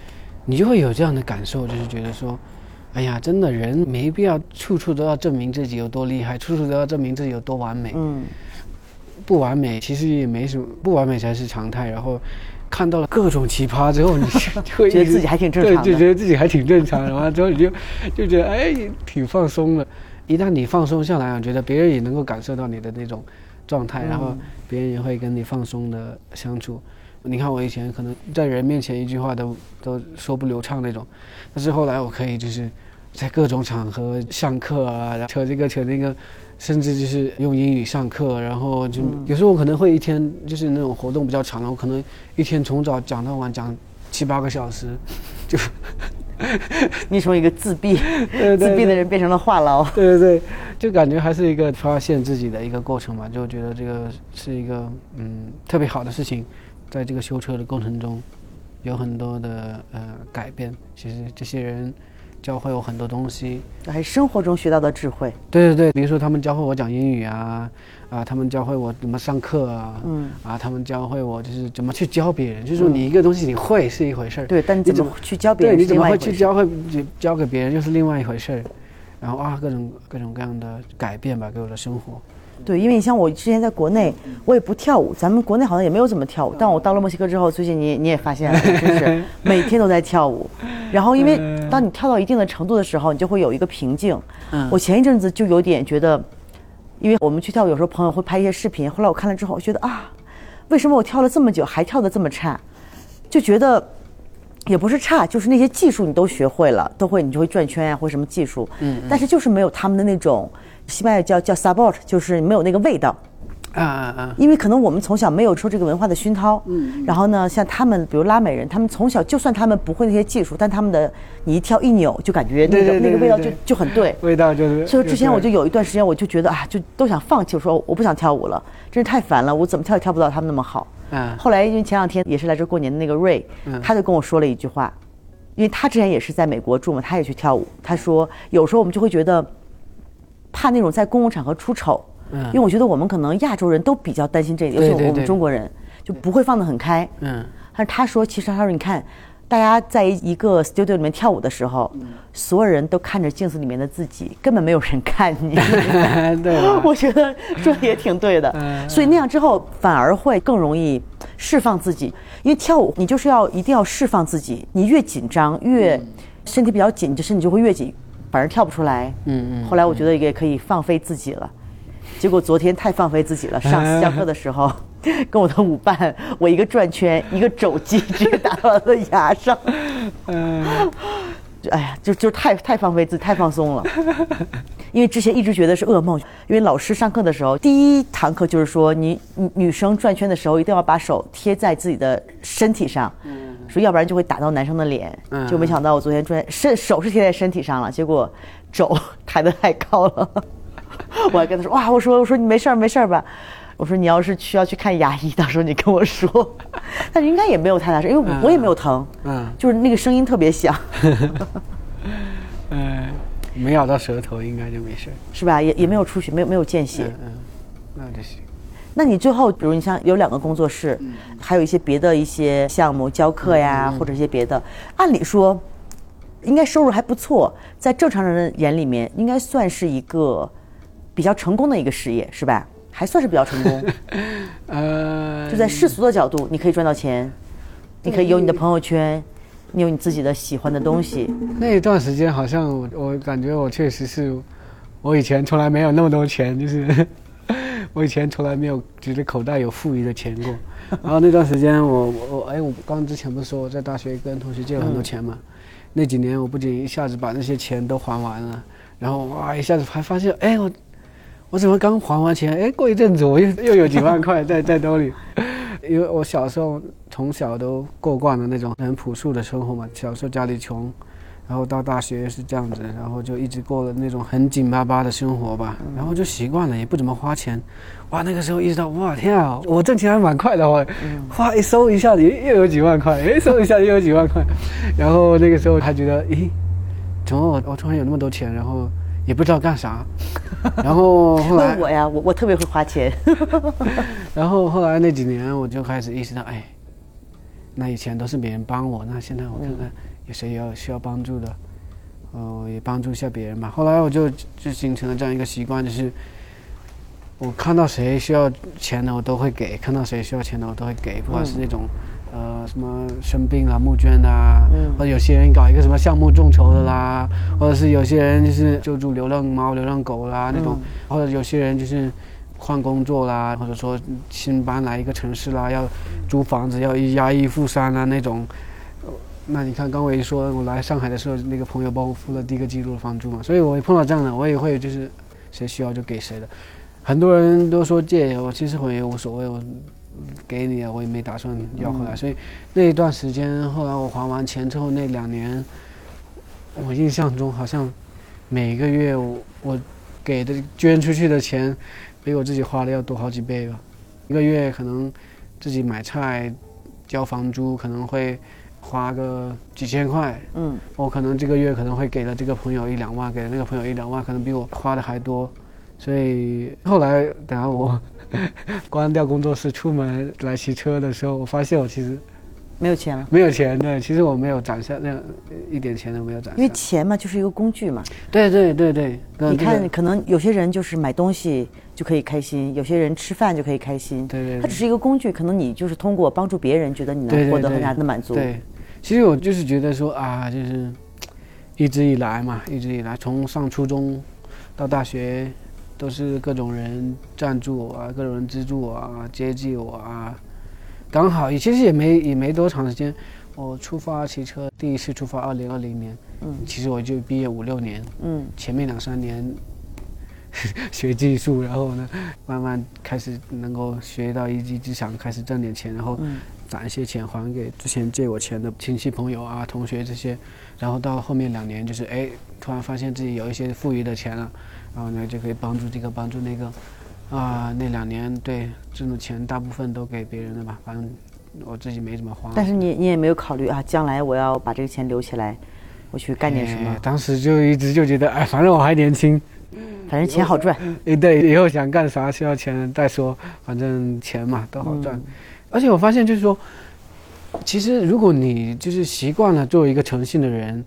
你就会有这样的感受，就是觉得说，哎呀，真的人没必要处处都要证明自己有多厉害，处处都要证明自己有多完美。嗯，不完美其实也没什么，不完美才是常态。然后看到了各种奇葩之后，你就 [laughs] 就会觉得自己还挺正常的对，就觉得自己还挺正常。然后之后你就就觉得哎，挺放松的。一旦你放松下来，我觉得别人也能够感受到你的那种状态，然后别人也会跟你放松的相处。你看我以前可能在人面前一句话都都说不流畅那种，但是后来我可以就是在各种场合上课啊，然后扯这个扯那个，甚至就是用英语上课，然后就、有时候我可能会一天就是那种活动比较长的，我可能一天从早讲到晚，讲七八个小时，[laughs] 就你从一个自闭、[laughs] 自闭的人变成了话痨。对对对，就感觉还是一个发现自己的一个过程嘛，就觉得这个是一个嗯特别好的事情，在这个修车的过程中，有很多的呃改变。其实这些人教会我很多东西，还是生活中学到的智慧。对对对，比如说他们教会我讲英语啊，啊，他们教会我怎么上课啊，嗯，啊，他们教会我就是怎么去教别人，就是说你一个东西你会是一回事儿，对，但你怎怎么么去教别人对你怎么会。去教会教给别人又是另外一回事儿，然后啊，各种各种各样的改变吧，给我的生活。对，因为你像我之前在国内，我也不跳舞，咱们国内好像也没有怎么跳舞。但我到了墨西哥之后，最近你你也发现了，就是 [laughs] 每天都在跳舞。然后因为当你跳到一定的程度的时候，你就会有一个瓶颈。嗯我前一阵子就有点觉得，因为我们去跳舞，有时候朋友会拍一些视频，后来我看了之后，我觉得啊，为什么我跳了这么久还跳得这么差？就觉得也不是差，就是那些技术你都学会了，都会你就会转圈呀、或者什么技术，嗯，但是就是没有他们的那种，西班牙语叫叫 support，就是没有那个味道。啊啊啊！因为可能我们从小没有受这个文化的熏陶，嗯，然后呢，像他们，比如拉美人，他们从小就算他们不会那些技术，但他们的你一跳一扭，就感觉那个那个味道就就很对。味道就是。所以之前我就有一段时间，我就觉得啊，就都想放弃，我说我不想跳舞了，真是太烦了，我怎么跳也跳不到他们那么好。嗯后来因为前两天也是来这过年的那个瑞，他就跟我说了一句话，因为他之前也是在美国住嘛，他也去跳舞。他说有时候我们就会觉得怕那种在公共场合出丑，嗯因为我觉得我们可能亚洲人都比较担心这一点，尤其我们中国人就不会放得很开。嗯但是他说，其实他说你看。大家在一个 studio 里面跳舞的时候，所有人都看着镜子里面的自己，根本没有人看你。[laughs] 对？[laughs] 我觉得说的也挺对的，嗯所以那样之后反而会更容易释放自己，因为跳舞你就是要一定要释放自己，你越紧张越身体比较紧，你的身体就会越紧，反正跳不出来。嗯嗯后来我觉得也可以放飞自己了，结果昨天太放飞自己了，上次下课的时候。跟我的舞伴，我一个转圈，一个肘击直接打到了他的牙上。[laughs] 嗯就哎呀，就就太太放飞自己，太放松了。[laughs] 因为之前一直觉得是噩梦，因为老师上课的时候，第一堂课就是说你女女生转圈的时候一定要把手贴在自己的身体上，说要不然就会打到男生的脸。嗯就没想到我昨天专身手是贴在身体上了，结果肘 [laughs] 抬得太高了。[laughs] 我还跟他说哇，我说我说你没事儿没事儿吧。我说你要是需要去看牙医，到时候你跟我说。[laughs] 但是应该也没有太大事，因为我我也没有疼，嗯就是那个声音特别响。嗯，没咬到舌头应该就没事。是吧？也也没有出血，没有没有见血。嗯嗯，那就行。那你最后，比如你像有两个工作室，还有一些别的一些项目教课呀，或者一些别的，按理说应该收入还不错，在正常人的眼里面，应该算是一个比较成功的一个事业，是吧？还算是比较成功，[laughs] 呃，就在世俗的角度，你可以赚到钱，你可以有你的朋友圈，你有你自己的喜欢的东西，那一段时间好像我我感觉我确实是，我以前从来没有那么多钱，就是我以前从来没有觉得口袋有富余的钱过。然后那段时间我我我哎，我刚之前不是说我在大学跟同学借了很多钱嘛？那几年我不仅一下子把那些钱都还完了，然后哇一下子还发现哎我我怎么刚还完钱？哎，过一阵子我又又有几万块在在兜里。因为我小时候从小都过惯了那种很朴素的生活嘛，小时候家里穷，然后到大学是这样子，然后就一直过了那种很紧巴巴的生活吧，然后就习惯了，也不怎么花钱。哇，那个时候意识到，哇天啊，我挣钱还蛮快的我花一收一下子又有几万块，哎，收一下子又有几万块，然后那个时候还觉得，咦，怎么我我突然有那么多钱，然后也不知道干啥，[laughs] 然后后来我呀，我我特别会花钱。[laughs] 然后后来那几年我就开始意识到，哎，那以前都是别人帮我，那现在我看看有谁要需要帮助的，呃，也帮助一下别人吧。后来我就就形成了这样一个习惯，就是我看到谁需要钱的，我都会给；看到谁需要钱的，我都会给，不管是那种。呃，什么生病啦募捐啦啊，或者有些人搞一个什么项目众筹的啦，或者是有些人就是救助流浪猫、流浪狗啦那种，或者有些人就是换工作啦，或者说新搬来一个城市啦，要租房子要押一付三啦那种。那你看，刚我一说，我来上海的时候，那个朋友帮我付了第一个季度的房租嘛，所以我碰到这样的，我也会就是谁需要就给谁的。很多人都说借我，其实我也无所谓，我。给你了，我也没打算要回来，所以那一段时间，后来我还完钱之后那两年，我印象中好像每个月我我给的捐出去的钱，比我自己花的要多好几倍吧。一个月可能自己买菜、交房租可能会花个几千块，嗯，我可能这个月可能会给了这个朋友一两万，给了那个朋友一两万，可能比我花的还多。所以后来等下我。关掉工作室，出门来骑车的时候，我发现我其实没有钱了。没有钱对，其实我没有攒下那一点钱都没有攒。因为钱嘛，就是一个工具嘛。对对对对。你看，可能有些人就是买东西就可以开心，有些人吃饭就可以开心。对对。它只是一个工具，可能你就是通过帮助别人，觉得你能获得很大的满足。对，其实我就是觉得说啊，就是一直以来嘛，一直以来从上初中到大学。都是各种人赞助我啊，各种人资助我啊，接济我啊。刚好也其实也没也没多长时间，我出发骑车第一次出发，二零二零年，嗯，其实我就毕业五六年，嗯，前面两三年 [laughs] 学技术，然后呢，慢慢开始能够学到一技之长，开始挣点钱，然后攒一些钱还给之前借我钱的亲戚朋友啊、同学这些，然后到后面两年就是哎，突然发现自己有一些富余的钱了。然后呢，就可以帮助这个，帮助那个，啊，那两年对挣的钱大部分都给别人了吧，反正我自己没怎么花。但是你你也没有考虑啊，将来我要把这个钱留起来，我去干点什么？当时就一直就觉得，哎，反正我还年轻，反正钱好赚。哎，对，以后想干啥需要钱再说，反正钱嘛都好赚。而且我发现就是说，其实如果你就是习惯了作为一个诚信的人。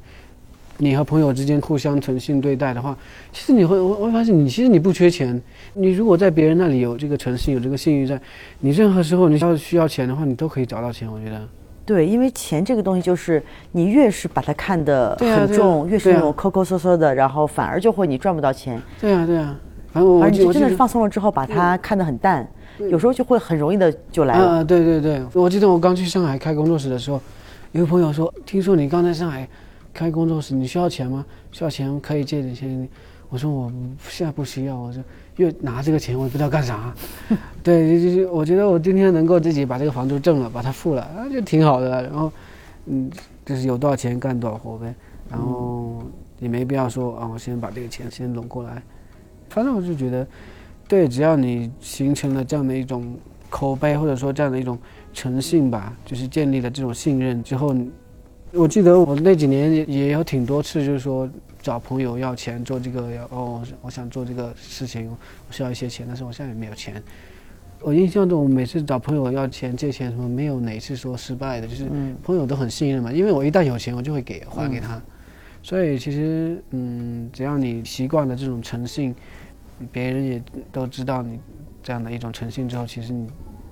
你和朋友之间互相诚信对待的话，其实你会我会发现你其实你不缺钱。你如果在别人那里有这个诚信，有这个信誉在，你任何时候你要需要钱的话，你都可以找到钱。我觉得，对，因为钱这个东西就是你越是把它看得很重，越是那种抠抠搜搜的，然后反而就会你赚不到钱。对啊，对啊。反正我你真的是放松了之后，把它看得很淡，有时候就会很容易的就来了。啊，对对对，我记得我刚去上海开工作室的时候，有个朋友说，听说你刚在上海。开工作室你需要钱吗？需要钱可以借点钱。我说我现在不需要，我就又拿这个钱，我也不知道干啥。对，就是我觉得我今天能够自己把这个房租挣了，把它付了，啊，就挺好的。然后，嗯，就是有多少钱干多少活呗。然后也没必要说啊，我先把这个钱先拢过来。反正我就觉得，对，只要你形成了这样的一种口碑，或者说这样的一种诚信吧，就是建立了这种信任之后。我记得我那几年也也有挺多次，就是说找朋友要钱做这个，要哦，我想做这个事情，我需要一些钱，但是我现在也没有钱。我印象中，我每次找朋友要钱借钱什么，没有哪次说失败的，就是朋友都很信任嘛，因为我一旦有钱，我就会给还给他。所以其实，嗯，只要你习惯了这种诚信，别人也都知道你这样的一种诚信之后，其实你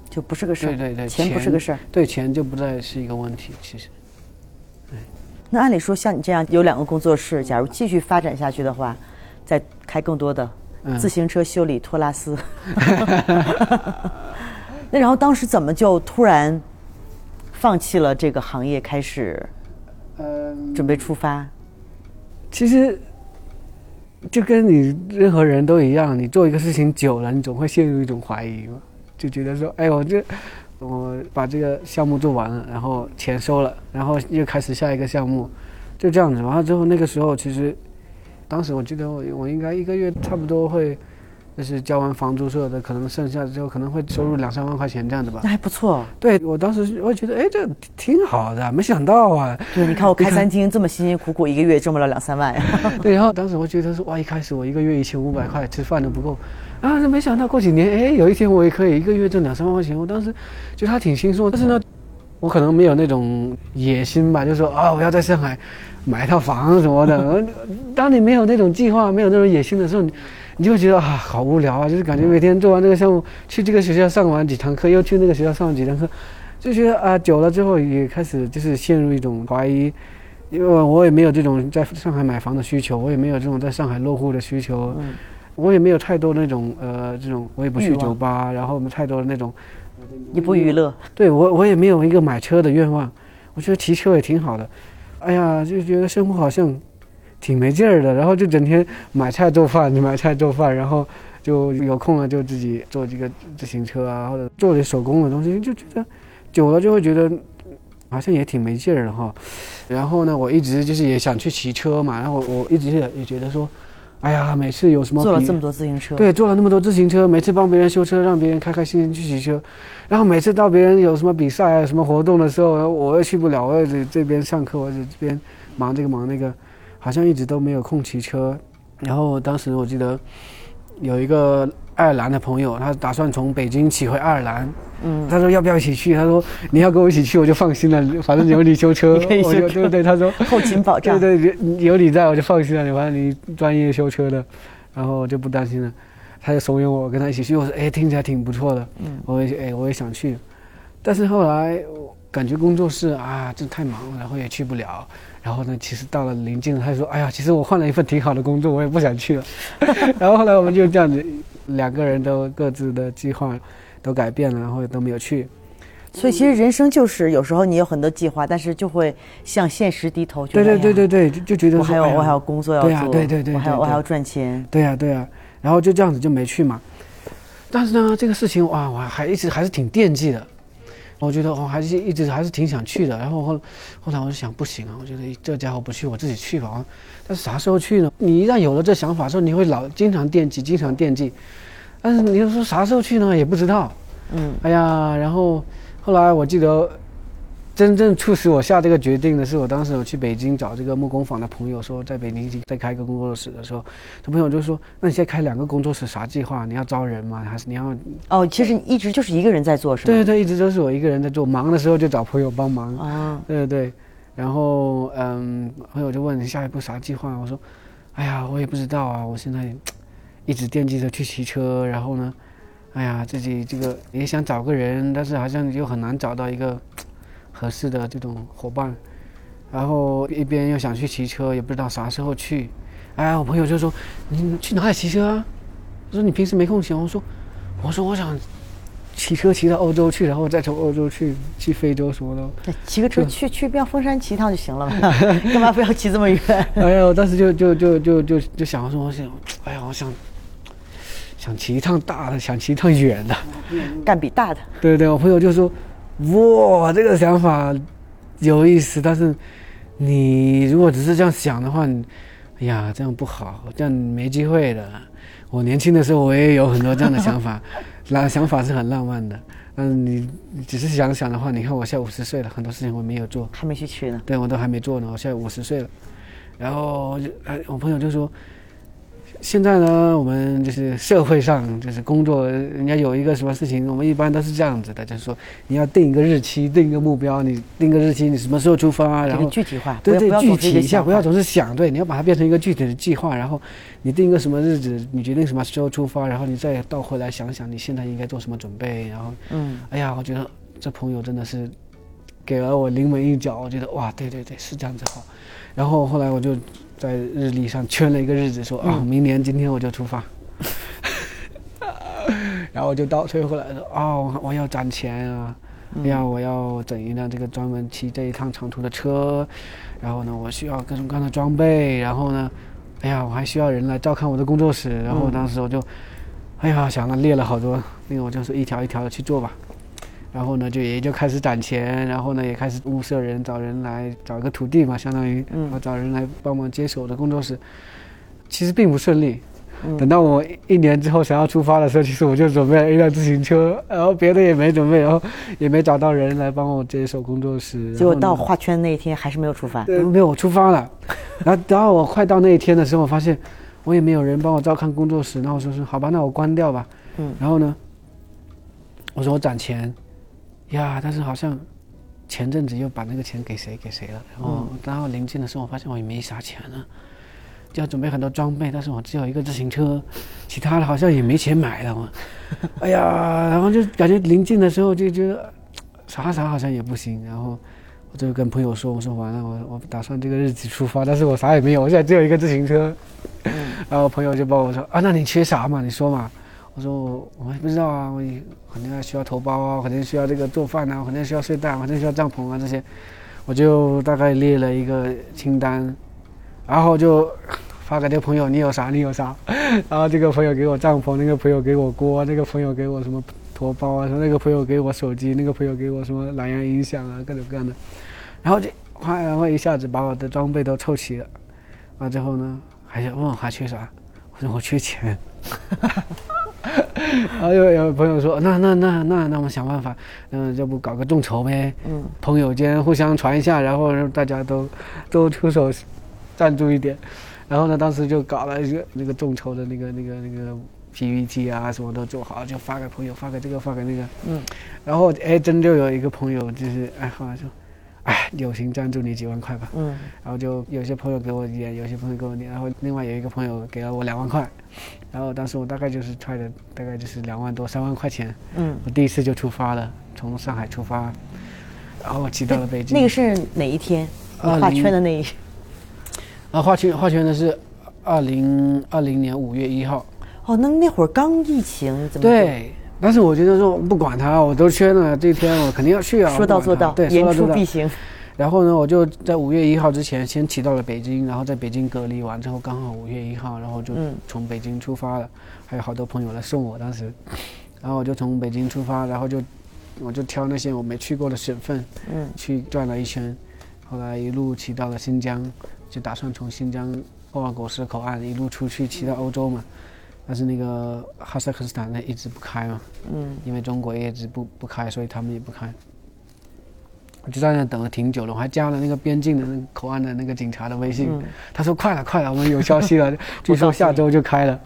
就不是个事儿。对对对，钱不是个事儿。对，钱就不再是一个问题，其实。那按理说，像你这样有两个工作室，假如继续发展下去的话，再开更多的，嗯自行车修理托拉斯。[laughs] [laughs] 那然后当时怎么就突然放弃了这个行业，开始嗯，准备出发？其实就跟你任何人都一样，你做一个事情久了，你总会陷入一种怀疑嘛，就觉得说，哎，我这我把这个项目做完了，然后钱收了，然后又开始下一个项目，就这样子。完了之后，那个时候其实，当时我记得我我应该一个月差不多会。就是交完房租所有的，可能剩下之后可能会收入两三万块钱这样的吧那。还不错。对我当时我觉得，哎，这挺好的，没想到啊，对，你看我开餐厅这么辛辛苦苦，一个月挣不了两三万。[laughs] 对，然后当时我觉得说，哇，一开始我一个月一千五百块吃饭都不够，啊，那没想到过几年，哎，有一天我也可以一个月挣两三万块钱，我当时觉得还挺轻松。但是呢，我可能没有那种野心吧，就说啊，我要在上海买一套房什么的。当你没有那种计划、没有那种野心的时候，你你就会觉得啊，好无聊啊，就是感觉每天做完这个项目，去这个学校上完几堂课，又去那个学校上完几堂课，就觉得啊，久了之后也开始就是陷入一种怀疑。因为我也没有这种在上海买房的需求，我也没有这种在上海落户的需求，嗯我也没有太多那种呃这种，我也不去酒吧，然后太多的那种，你不娱乐，对我我也没有一个买车的愿望，我觉得骑车也挺好的，哎呀，就觉得生活好像挺没劲儿的，然后就整天买菜做饭，买菜做饭，然后就有空了就自己做这个自行车啊，或者做点手工的东西，就觉得久了就会觉得好像也挺没劲儿的哈。然后呢，我一直就是也想去骑车嘛，然后我一直也也觉得说，哎呀，每次有什么做了这么多自行车，对，做了那么多自行车，每次帮别人修车，让别人开开心心去骑车，然后每次到别人有什么比赛啊、什么活动的时候，我又去不了，我又这这边上课，我这边忙这个忙那个，好像一直都没有空骑车。然后当时我记得有一个爱尔兰的朋友，他打算从北京骑回爱尔兰，嗯，他说要不要一起去？他说你要跟我一起去，我就放心了，反正有你修车，你 [laughs] 可以我修车就对对，他说后勤保障。对对，有有你在我就放心了，你反正你专业修车的，然后我就不担心了。他就怂恿我跟他一起去，我说哎，听起来挺不错的，嗯我也哎我也想去，但是后来我感觉工作室啊，这太忙了，然后也去不了。然后呢，其实到了临近了，他就说，哎呀，其实我换了一份挺好的工作，我也不想去了。[laughs] 然后后来我们就这样子，两个人都各自的计划都改变了，然后都没有去。所以其实人生就是有时候你有很多计划，但是就会向现实低头。觉对对对对对，就就觉得我还有哎我还有工作要做，对呀对对对对对我还有我还要赚钱。对呀、对呀、然后就这样子就没去嘛。但是呢，这个事情哇，我还一直还是挺惦记的。我觉得我还是一直还是挺想去的。然后后后来我就想，不行啊，我觉得这家伙不去，我自己去吧。但是啥时候去呢？你一旦有了这想法之后，你会老经常惦记，经常惦记。但是你又说啥时候去呢？也不知道。嗯，哎呀，然后后来我记得，真正促使我下这个决定的是，我当时我去北京找这个木工坊的朋友，说在北京再开一个工作室的时候，他朋友就说：“那你现在开两个工作室，啥计划？你要招人吗？还是你要哦，其实一直就是一个人在做，是吗？对对对，一直都是我一个人在做，忙的时候就找朋友帮忙。啊，对对对，然后嗯，朋友就问你下一步啥计划？我说，哎呀，我也不知道啊，我现在一直惦记着去骑车，然后呢，哎呀，自己这个也想找个人，但是好像又很难找到一个合适的这种伙伴，然后一边又想去骑车，也不知道啥时候去。哎呀，我朋友就说，你去哪里骑车啊？我说你平时没空骑。我说，我说我想骑车骑到欧洲去，然后再从欧洲去去非洲什么的。骑个车去去妙峰山骑一趟就行了嘛，干嘛非要骑这么远？哎呀，我当时就就就就就就想说，我想，哎呀，我想想骑一趟大的，想骑一趟远的。干比大的，对对，我朋友就说，哇，这个想法有意思，但是你如果只是这样想的话，你，哎呀，这样不好，这样没机会的。我年轻的时候，我也有很多这样的想法，[laughs] 那想法是很浪漫的。但是你你只是想想的话，你看我现在五十岁了，很多事情我没有做。还没去吃呢。对我都还没做呢，我现在五十岁了。然后哎，我朋友就说，现在呢，我们就是社会上就是工作，人家有一个什么事情，我们一般都是这样子的，就是说你要定一个日期，定一个目标，你定个日期，你什么时候出发，这个然后具体化，对对具体一下，不要总是想，对，你要把它变成一个具体的计划，然后你定一个什么日子，你决定什么时候出发，然后你再倒回来想想你现在应该做什么准备，然后嗯，哎呀，我觉得这朋友真的是给了我临门一脚，我觉得哇，对对对，是这样子好。然后后来我就在日历上圈了一个日子，说啊，明年今天我就出发。[laughs] 然后我就倒退回来说，哦，我要攒钱啊，哎呀，我要整一辆这个专门骑这一趟长途的车，然后呢，我需要各种各样的装备，然后呢，哎呀，我还需要人来照看我的工作室，然后当时我就，哎呀，想了列了好多，那个我就是一条一条的去做吧。然后呢，就也就开始攒钱，然后呢，也开始物色人，找人来找一个土地嘛，相当于，嗯然后找人来帮忙接手我的工作室。其实并不顺利。嗯等到我一一年之后想要出发的时候，其实我就准备了一辆自行车，然后别的也没准备，然后也没找到人来帮我接手工作室。结果到画圈那一天还是没有出发。对，没有，我出发了。[laughs] 然后等到我快到那一天的时候，我发现我也没有人帮我照看工作室。那我说是好吧，那我关掉吧。嗯然后呢，我说我攒钱呀，但是好像前阵子又把那个钱给谁给谁了。然后，然后临近的时候，我发现我也没啥钱了，就要准备很多装备，但是我只有一个自行车，其他的好像也没钱买了。我，[laughs] 哎呀，然后就感觉临近的时候就觉得啥啥好像也不行，然后。我就跟朋友说，我说完了，我我打算这个日子出发，但是我啥也没有，我现在只有一个自行车。然后朋友就帮我说啊，那你缺啥嘛？你说嘛。我说我我还不知道啊，我肯定要需要头孢啊，肯定需要这个做饭啊，肯定需要睡袋，肯定需要帐篷啊这些，我就大概列了一个清单，然后就发给这个朋友，你有啥？你有啥，然后这个朋友给我帐篷，那个朋友给我锅，那个朋友给我什么驮包啊，说那个朋友给我手机，那个朋友给我什么蓝牙音响啊，各种各样的，然后就，然后一下子把我的装备都凑齐了，完之后呢，还想问我还缺啥，我说我缺钱。[laughs] 然后有有朋友说，那那那那那我们想办法，嗯，要不搞个众筹呗？嗯，朋友间互相传一下，然后让大家都都出手赞助一点。然后呢，当时就搞了一个那个众筹的那个那个那个 PPT 啊，什么都做好，就发给朋友，发给这个，发给那个。嗯。然后哎，真就有一个朋友就是哎，好像说，哎，友情赞助你几万块吧。嗯然后就有些朋友给我一点，有些朋友给我一点，然后另外有一个朋友给了我两万块，然后当时我大概就是揣着大概就是两万多三万块钱，嗯，我第一次就出发了，从上海出发，然后骑到了北京。那个是哪一天？画圈的那一 [laughs] 啊，画圈画圈的是二零二零年五月一号，哦，那那会儿刚疫情，怎么对。但是我觉得说不管他，我都签了，这一天我肯定要去啊。说到做到，对，说言出必行。然后呢，我就在五月一号之前先骑到了北京，然后在北京隔离完之后，刚好五月一号，然后就嗯从北京出发了，还有好多朋友来送我当时，然后我就从北京出发，然后就我就挑那些我没去过的省份嗯去转了一圈，后来一路骑到了新疆，就打算从新疆鄂尔果斯口岸一路出去骑到欧洲嘛，但是那个哈萨克斯坦那一直不开嘛，嗯因为中国也一直不不开，所以他们也不开。我就在那等了挺久了，我还加了那个边境的那个口岸的那个警察的微信，嗯他说快了快了，我们有消息了，[laughs] 据说下周就开了。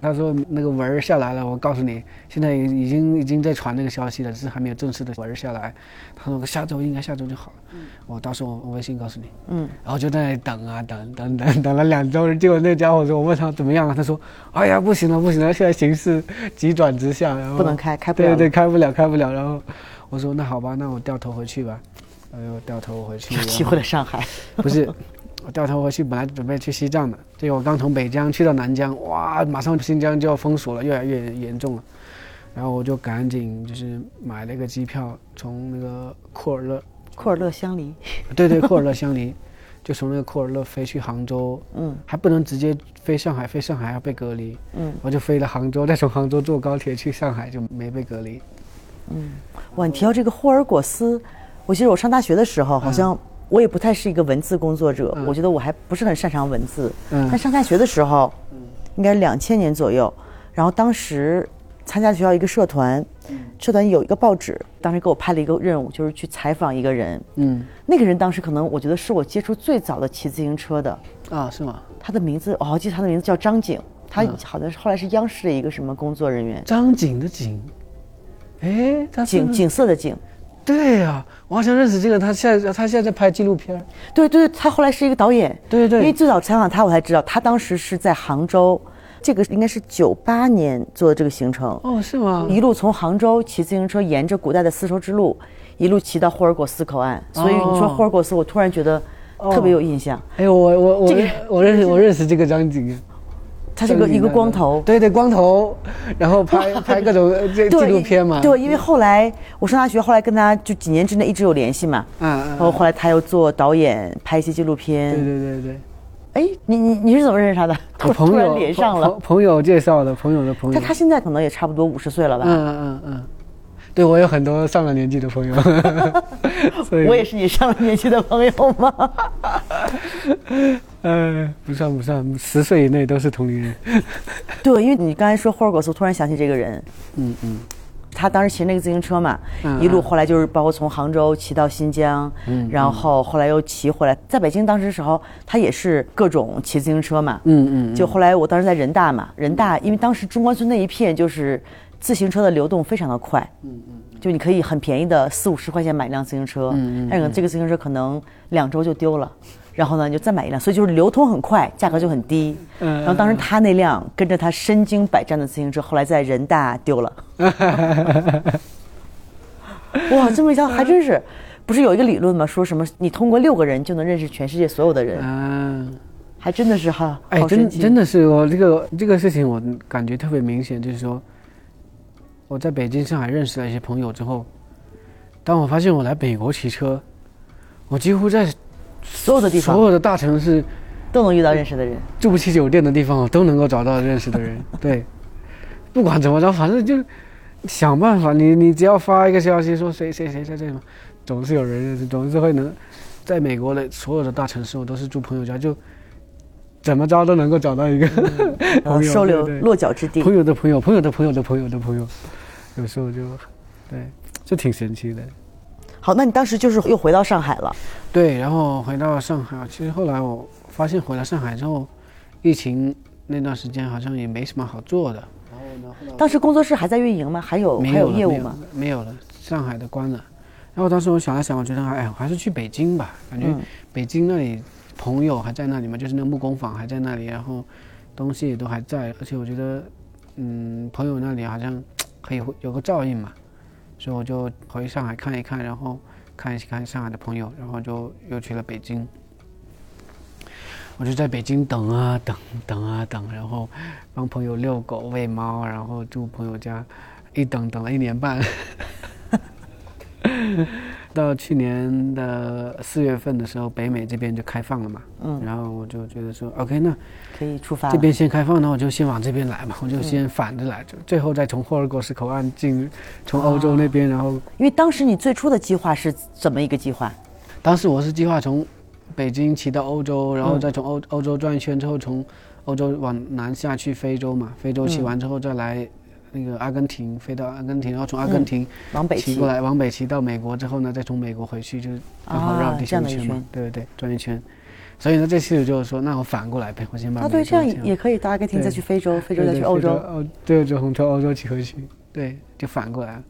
他说那个文儿下来了，我告诉你，现在已已经已经在传那个消息了，只是还没有正式的文儿下来。他说下周应该下周就好了，我到时候我微信告诉你。嗯，然后就在那里等啊等等等等了两周，结果那家伙说，我问他怎么样了，他说，哎呀不行了不行了，现在形势急转直下，然后不能开，开不了。对对，开不了，开不了。然后我说那好吧，那我掉头回去吧。然后掉头回去，又骑回了上海。[laughs] [laughs] 不是，我掉头回去，本来准备去西藏的，结果我刚从北疆去到南疆，哇，马上新疆就要封锁了，越来越严重了。然后我就赶紧就是买了一个机票，从那个库尔勒，库尔勒相离。对对，库尔勒相离，[laughs] 就从那个库尔勒飞去杭州，嗯还不能直接飞上海，飞上海要被隔离，嗯我就飞了杭州，再从杭州坐高铁去上海，就没被隔离。嗯，哇，你提到这个霍尔果斯，我记得我上大学的时候，好像我也不太是一个文字工作者，嗯。我觉得我还不是很擅长文字。嗯。但上大学的时候，应该两千年左右，然后当时参加学校一个社团，社团有一个报纸，当时给我派了一个任务，就是去采访一个人。嗯。那个人当时可能我觉得是我接触最早的骑自行车的，啊，是吗？他的名字我好记得他的名字叫张景，他好像是后来是央视的一个什么工作人员，张景的景，哎，景景色的景。对呀、我好像认识这个，他现在他现在在拍纪录片。对对，他后来是一个导演。对对因为最早采访他，我才知道他当时是在杭州，这个应该是九八年做的这个行程，哦，是吗？一路从杭州骑自行车，沿着古代的丝绸之路，一路骑到霍尔果斯口岸。所以你说哦霍尔果斯，我突然觉得特别有印象。哎呦，我我我这个我认识我认识这个张景，他是个一个光头对对，光头，然后拍 [laughs] 拍各种呃这纪录片嘛。对，因为后来我上大学，后来跟他就几年之内一直有联系嘛。嗯，嗯然后后来他又做导演，拍一些纪录片。对对对对，哎，你你你是怎么认识他的？突我朋友连上了。朋友介绍的，朋友的朋友。他他现在可能也差不多五十岁了吧？嗯嗯嗯，对我有很多上了年纪的朋友，[laughs] 所以我也是你上了年纪的朋友吗？[laughs] 呃不算不算，十岁以内都是同龄人。[laughs] 对，因为你刚才说霍尔果斯，突然想起这个人。嗯嗯他当时骑那个自行车嘛，嗯一路后来就是包括从杭州骑到新疆，嗯然后后来又骑回来。在北京当时时候，他也是各种骑自行车嘛。嗯嗯，就后来我当时在人大嘛，人大因为当时中关村那一片就是自行车的流动非常的快，嗯嗯，就你可以很便宜的四五十块钱买一辆自行车，嗯嗯，但是这个自行车可能两周就丢了。然后呢，你就再买一辆，所以就是流通很快，价格就很低。嗯然后当时他那辆跟着他身经百战的自行车，后来在人大丢了。[laughs] 哇，这么一想还真是，不是有一个理论吗？说什么你通过六个人就能认识全世界所有的人，嗯。还真的是哈，哎。真真的是我这个这个事情，我感觉特别明显，就是说，我在北京、上海认识了一些朋友之后，当我发现我来美国骑车，我几乎在所有的地方所有的大城市都能遇到认识的人。住不起酒店的地方，我都能够找到认识的人。[laughs] 对，不管怎么着，反正就想办法。你你只要发一个消息说谁谁谁在这里，总是有人认识，总是会能。在美国的所有的大城市，我都是住朋友家，就怎么着都能够找到一个 [laughs] 呃，朋友。收留落脚之地。朋友的朋友，朋友的朋友的朋友的朋友，有时候就对，就挺神奇的。好，那你当时就是又回到上海了。对，然后回到上海，其实后来我发现回到上海之后，疫情那段时间好像也没什么好做的。然后呢，后来当时工作室还在运营吗？还有还没有业务吗？没有了，上海的关了。然后当时我想了想，我觉得哎，我还是去北京吧，感觉嗯北京那里朋友还在那里嘛，就是那个木工坊还在那里，然后东西也都还在，而且我觉得，嗯，朋友那里好像可以有个照应嘛，所以我就回上海看一看，然后看一看上海的朋友，然后就又去了北京。我就在北京等啊等，等啊等，然后帮朋友遛狗、喂猫，然后住朋友家，一等等了一年半。[laughs] 到去年的四月份的时候，北美这边就开放了嘛，嗯，然后我就觉得说，OK，那可以出发。这边先开放，那我就先往这边来嘛，我就先反着来，就最后再从霍尔果斯口岸进，从欧洲那边，然后因为当时你最初的计划是怎么一个计划？当时我是计划从北京骑到欧洲，然后再从欧欧洲转一圈之后，从欧洲往南下去非洲嘛，非洲骑完之后再来那个阿根廷，飞到阿根廷，然后从阿根廷往北骑骑过来，往北骑到美国之后呢，再从美国回去，就是刚好绕啊地球一圈嘛对对对，转一圈。所以呢，这次就是说，那我反过来呗，我先把啊，对，这样也也可以到阿根廷，再去非洲，非洲再去欧洲。哦对，就从从欧洲骑回去，对，就反过来了。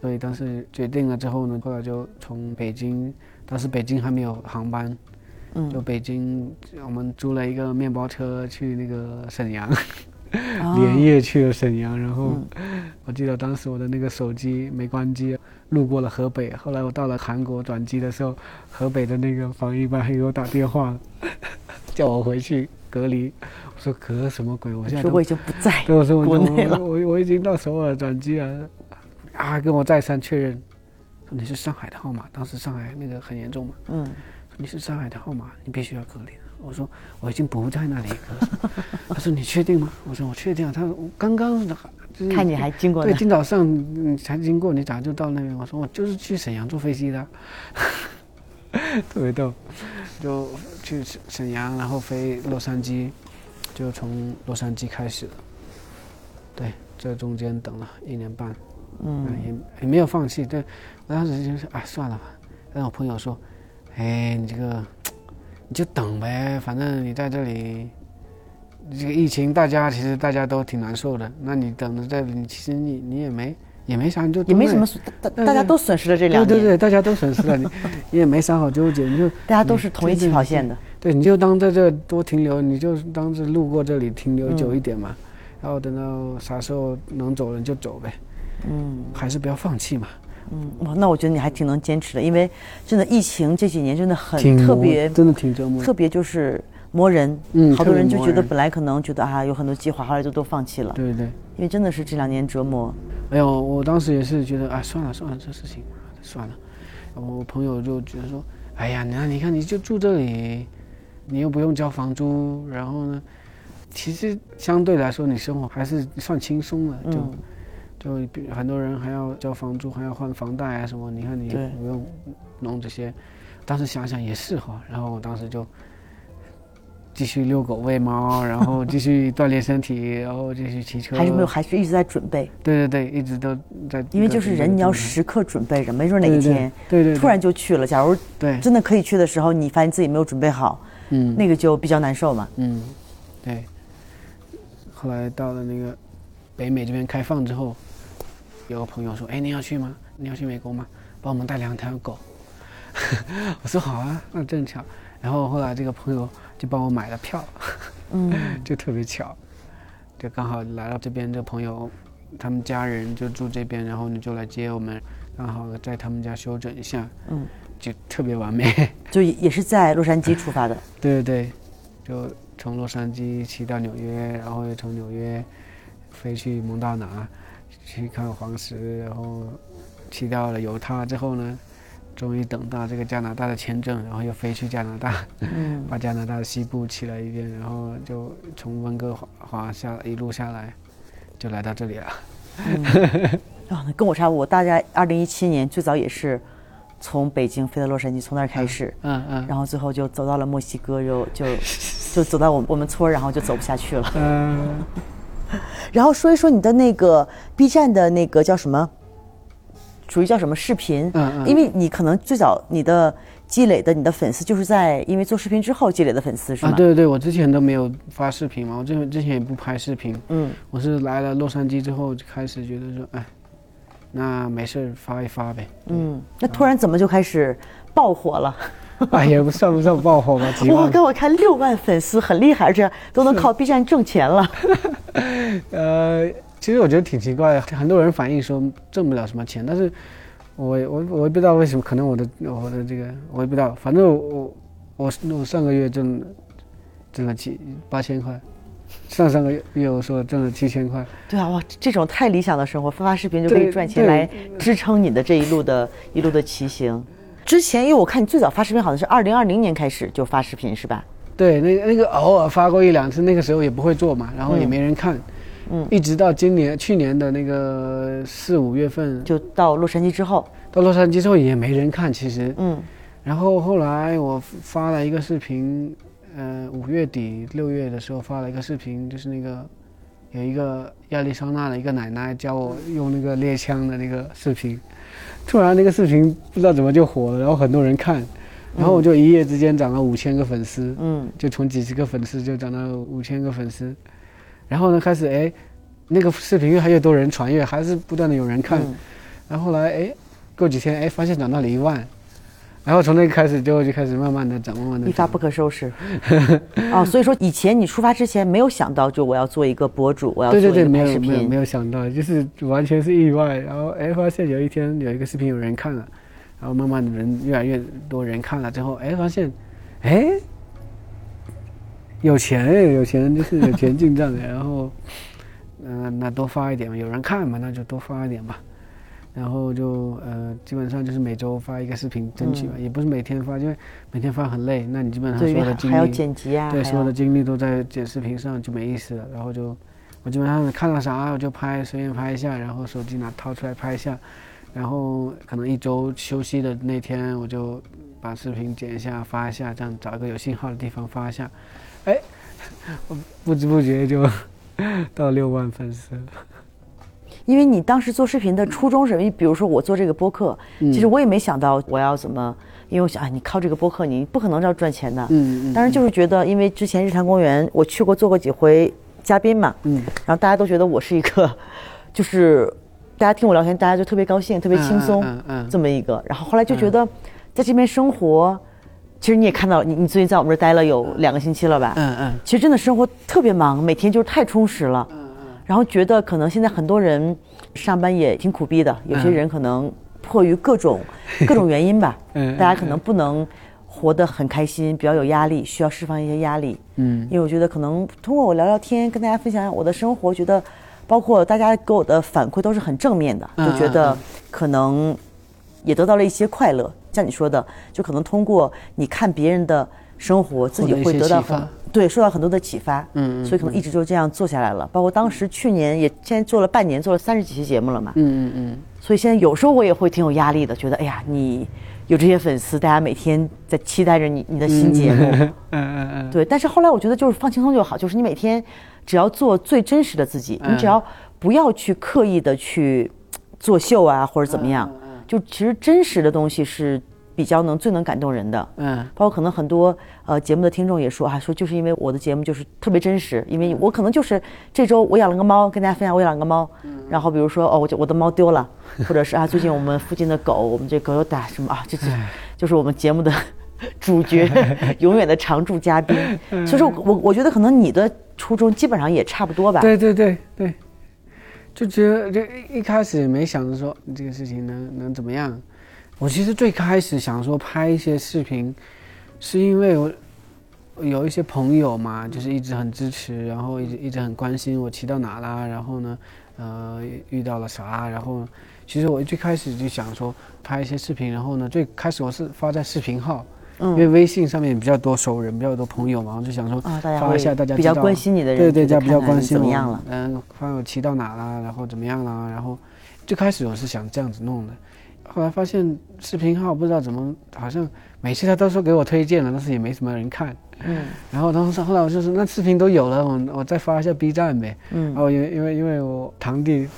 所以当时决定了之后呢，后来就从北京，当时北京还没有航班，嗯就北京我们租了一个面包车去那个沈阳，啊连夜去了沈阳，然后嗯我记得当时我的那个手机没关机，路过了河北，后来我到了韩国转机的时候，河北的那个防疫办还给我打电话，[laughs] 叫我回去隔离。我说隔什么鬼？我现在我已经不在对，我说我。我我我已经到首尔转机了，啊，跟我再三确认，说你是上海的号码，当时上海那个很严重嘛，嗯，说你是上海的号码，你必须要隔离了。我说我已经不在那里了。[laughs] 他说你确定吗？我说我确定啊。他说我刚刚就是看你还经过对，今早上你才经过，你咋就到那边？我说我就是去沈阳坐飞机的，特别逗，就去沈沈阳，然后飞洛杉矶，就从洛杉矶开始了。对，这中间等了一年半，嗯，也也没有放弃。对我当时就是啊，算了吧。但我朋友说，哎，你这个你就等呗，反正你在这里，这个疫情大家其实大家都挺难受的。那你等着这里，你其实你你也没也没啥，你就也没什么大大大家都损失了这两年，对对，大家都损失了，你 [laughs] 你也没啥好纠结，你就 [laughs] 大家都是同一起跑线的。对，你就当在这多停留，你就当是路过这里停留久一嗯点嘛，然后等到啥时候能走了你就走呗，嗯还是不要放弃嘛。嗯，哇，那我觉得你还挺能坚持的，因为真的疫情这几年真的很特别，真的挺折磨的。特别就是磨人，嗯好多人就觉得本来可能觉得啊有很多计划，后来就都放弃了，对对。因为真的是这两年折磨。哎呦，我当时也是觉得，啊，算了算了，这事情算了。我朋友就觉得说，哎呀，那你看你就住这里，你又不用交房租，然后呢，其实相对来说你生活还是算轻松的，就、嗯就比很多人还要交房租，还要还房贷啊什么，你看你不用弄这些。当时想想也是哈，然后我当时就继续遛狗喂猫，然后继续锻炼身体，然后继续骑车。还是没有，还是一直在准备，对对对，一直都在。因为就是人你要时刻准备着，没准哪一天对对对突然就去了。假如对，真的可以去的时候，你发现自己没有准备好，嗯那个就比较难受嘛。嗯，对。后来到了那个北美这边开放之后，有个朋友说：“哎，你要去吗？你要去美国吗？帮我们带两条狗。” [laughs] 我说：“好啊，那正巧。”然后后来这个朋友就帮我买了票，嗯，[laughs] 就特别巧，就刚好来到这边，这朋友他们家人就住这边，然后你就来接我们，刚好在他们家休整一下，嗯，就特别完美。[laughs] 就也是在洛杉矶出发的。对对对，就从洛杉矶骑到纽约，然后又从纽约飞去蒙大拿去看黄石，然后去到了犹他之后呢，终于等到这个加拿大的签证，然后又飞去加拿大，嗯，[laughs] 把加拿大的西部骑了一遍，然后就从温哥华华下一路下来，就来到这里了。哦，[laughs] 跟我差不多。我大概二零一七年最早也是从北京飞到洛杉矶，从那儿开始，嗯嗯然后最后就走到了墨西哥，就就就走到我们我们村儿，然后就走不下去了。嗯，[laughs] 然后说一说你的那个 B 站的那个叫什么，属于叫什么视频？嗯嗯因为你可能最早你的积累的你的粉丝就是在因为做视频之后积累的粉丝是吗？啊，对对对，我之前都没有发视频嘛，我之前之前也不拍视频，嗯，我是来了洛杉矶之后就开始觉得说，哎，那没事儿发一发呗。嗯，那突然怎么就开始爆火了？[laughs] 哎，也不算不算爆火吧，几哇，万。给我看六万粉丝，很厉害，而且都能靠 B 站挣钱了。[laughs] 呃，其实我觉得挺奇怪的，很多人反映说挣不了什么钱，但是我我我也不知道为什么，可能我的我的这个我也不知道，反正我我我我上个月挣挣了七八千块，上上个月我说挣了七千块，对啊，哇，这种太理想的生活，发发视频就可以赚钱来支撑你的这一路的一路的骑行。之前，因为我看你最早发视频好像是二零二零年开始就发视频是吧？对，那那个偶尔发过一两次，那个时候也不会做嘛，然后也没人看，嗯。一直到今年去年的那个四五月份，就到洛杉矶之后，到洛杉矶之后也没人看，其实，嗯。然后后来我发了一个视频，呃，五月底六月的时候发了一个视频，就是那个有一个亚利桑那的一个奶奶教我用那个猎枪的那个视频，突然那个视频不知道怎么就火了，然后很多人看，然后我就一夜之间涨了五千个粉丝，嗯，就从几十个粉丝就涨到五千个粉丝，然后呢开始哎，那个视频越来越多人传阅，还是不断的有人看，嗯。然后后来哎，过几天哎发现涨到了一万，然后从那个开始就就开始慢慢的涨，慢慢的一发不可收拾。[laughs] 哦，所以说以前你出发之前没有想到，就我要做一个博主，我要做对对对，一个拍视没有没有没。有想到，就是完全是意外，然后哎发现有一天有一个视频有人看了，然后慢慢的人越来越多人看了之后，哎发现，哎。有钱哎，有钱就是有钱进账的，然后，嗯、那多发一点嘛，有人看嘛，那就多发一点吧。然后就呃，基本上就是每周发一个视频，争取吧，也不是每天发，因为每天发很累，那你基本上所有的精还要力，剪辑啊，对，所有的精力都在剪视频上，就没意思了。然后就我基本上看到啥我就拍，随便拍一下，然后手机拿掏出来拍一下，然后可能一周休息的那天我就把视频剪一下发一下，这样找一个有信号的地方发一下，哎，我不知不觉就到六万粉丝了。因为你当时做视频的初衷是，什么比如说我做这个播客，嗯其实我也没想到我要怎么，因为我想啊，你靠这个播客，你不可能要赚钱的。嗯嗯当然就是觉得，因为之前日坛公园我去过做过几回嘉宾嘛，嗯然后大家都觉得我是一个，就是大家听我聊天，大家就特别高兴，特别轻松，嗯嗯这么一个。然后后来就觉得，在这边生活，其实你也看到，你你最近在我们这儿待了有两个星期了吧？嗯嗯其实真的生活特别忙，每天就是太充实了。然后觉得可能现在很多人上班也挺苦逼的，有些嗯人可能迫于各种 [laughs] 各种原因吧，嗯大家可能不能活得很开心，比较有压力，需要释放一些压力。嗯因为我觉得可能通过我聊聊天，跟大家分享我的生活，觉得包括大家给我的反馈都是很正面的，嗯就觉得嗯可能也得到了一些快乐。像你说的，就可能通过你看别人的生活，自己会得到很对，受到很多的启发。嗯嗯所以可能一直就这样做下来了。包括当时去年也现在做了半年，做了三十几期节目了嘛。嗯嗯嗯所以现在有时候我也会挺有压力的，觉得哎呀，你有这些粉丝，大家每天在期待着你你的新节目。嗯嗯 [laughs] 嗯对，但是后来我觉得就是放轻松就好，就是你每天只要做最真实的自己，嗯你只要不要去刻意的去作秀啊或者怎么样，嗯就其实真实的东西是比较能最能感动人的。嗯包括可能很多呃节目的听众也说啊，说就是因为我的节目就是特别真实，因为我可能就是这周我养了个猫，跟大家分享我养了个猫，然后比如说哦，我就我的猫丢了，[laughs] 或者是啊最近我们附近的狗，我们这狗有打什么啊，就是就是我们节目的主角，[laughs] 永远的常驻嘉宾。所以说我我觉得可能你的初衷基本上也差不多吧。对对对对，就觉得就一一开始也没想着说这个事情能能怎么样。我其实最开始想说拍一些视频，是因为我有一些朋友嘛，就是一直很支持，然后一直一直很关心我骑到哪啦，然后呢，呃，遇到了啥，然后其实我最开始就想说拍一些视频，然后呢，最开始我是发在视频号，因为嗯微信上面比较多熟人，比较多朋友嘛，我就想说啊，大家发一下，大家比较关心你的人，对对，就大家比较关心我怎么样了。嗯，看我骑到哪啦，然后怎么样啦，然后最开始我是想这样子弄的，后来发现视频号不知道怎么，好像每次他都说给我推荐了，但是也没什么人看。嗯然后当时后来我就说，那视频都有了，我我再发一下 B 站呗。嗯然嗯后因为因为因为我堂弟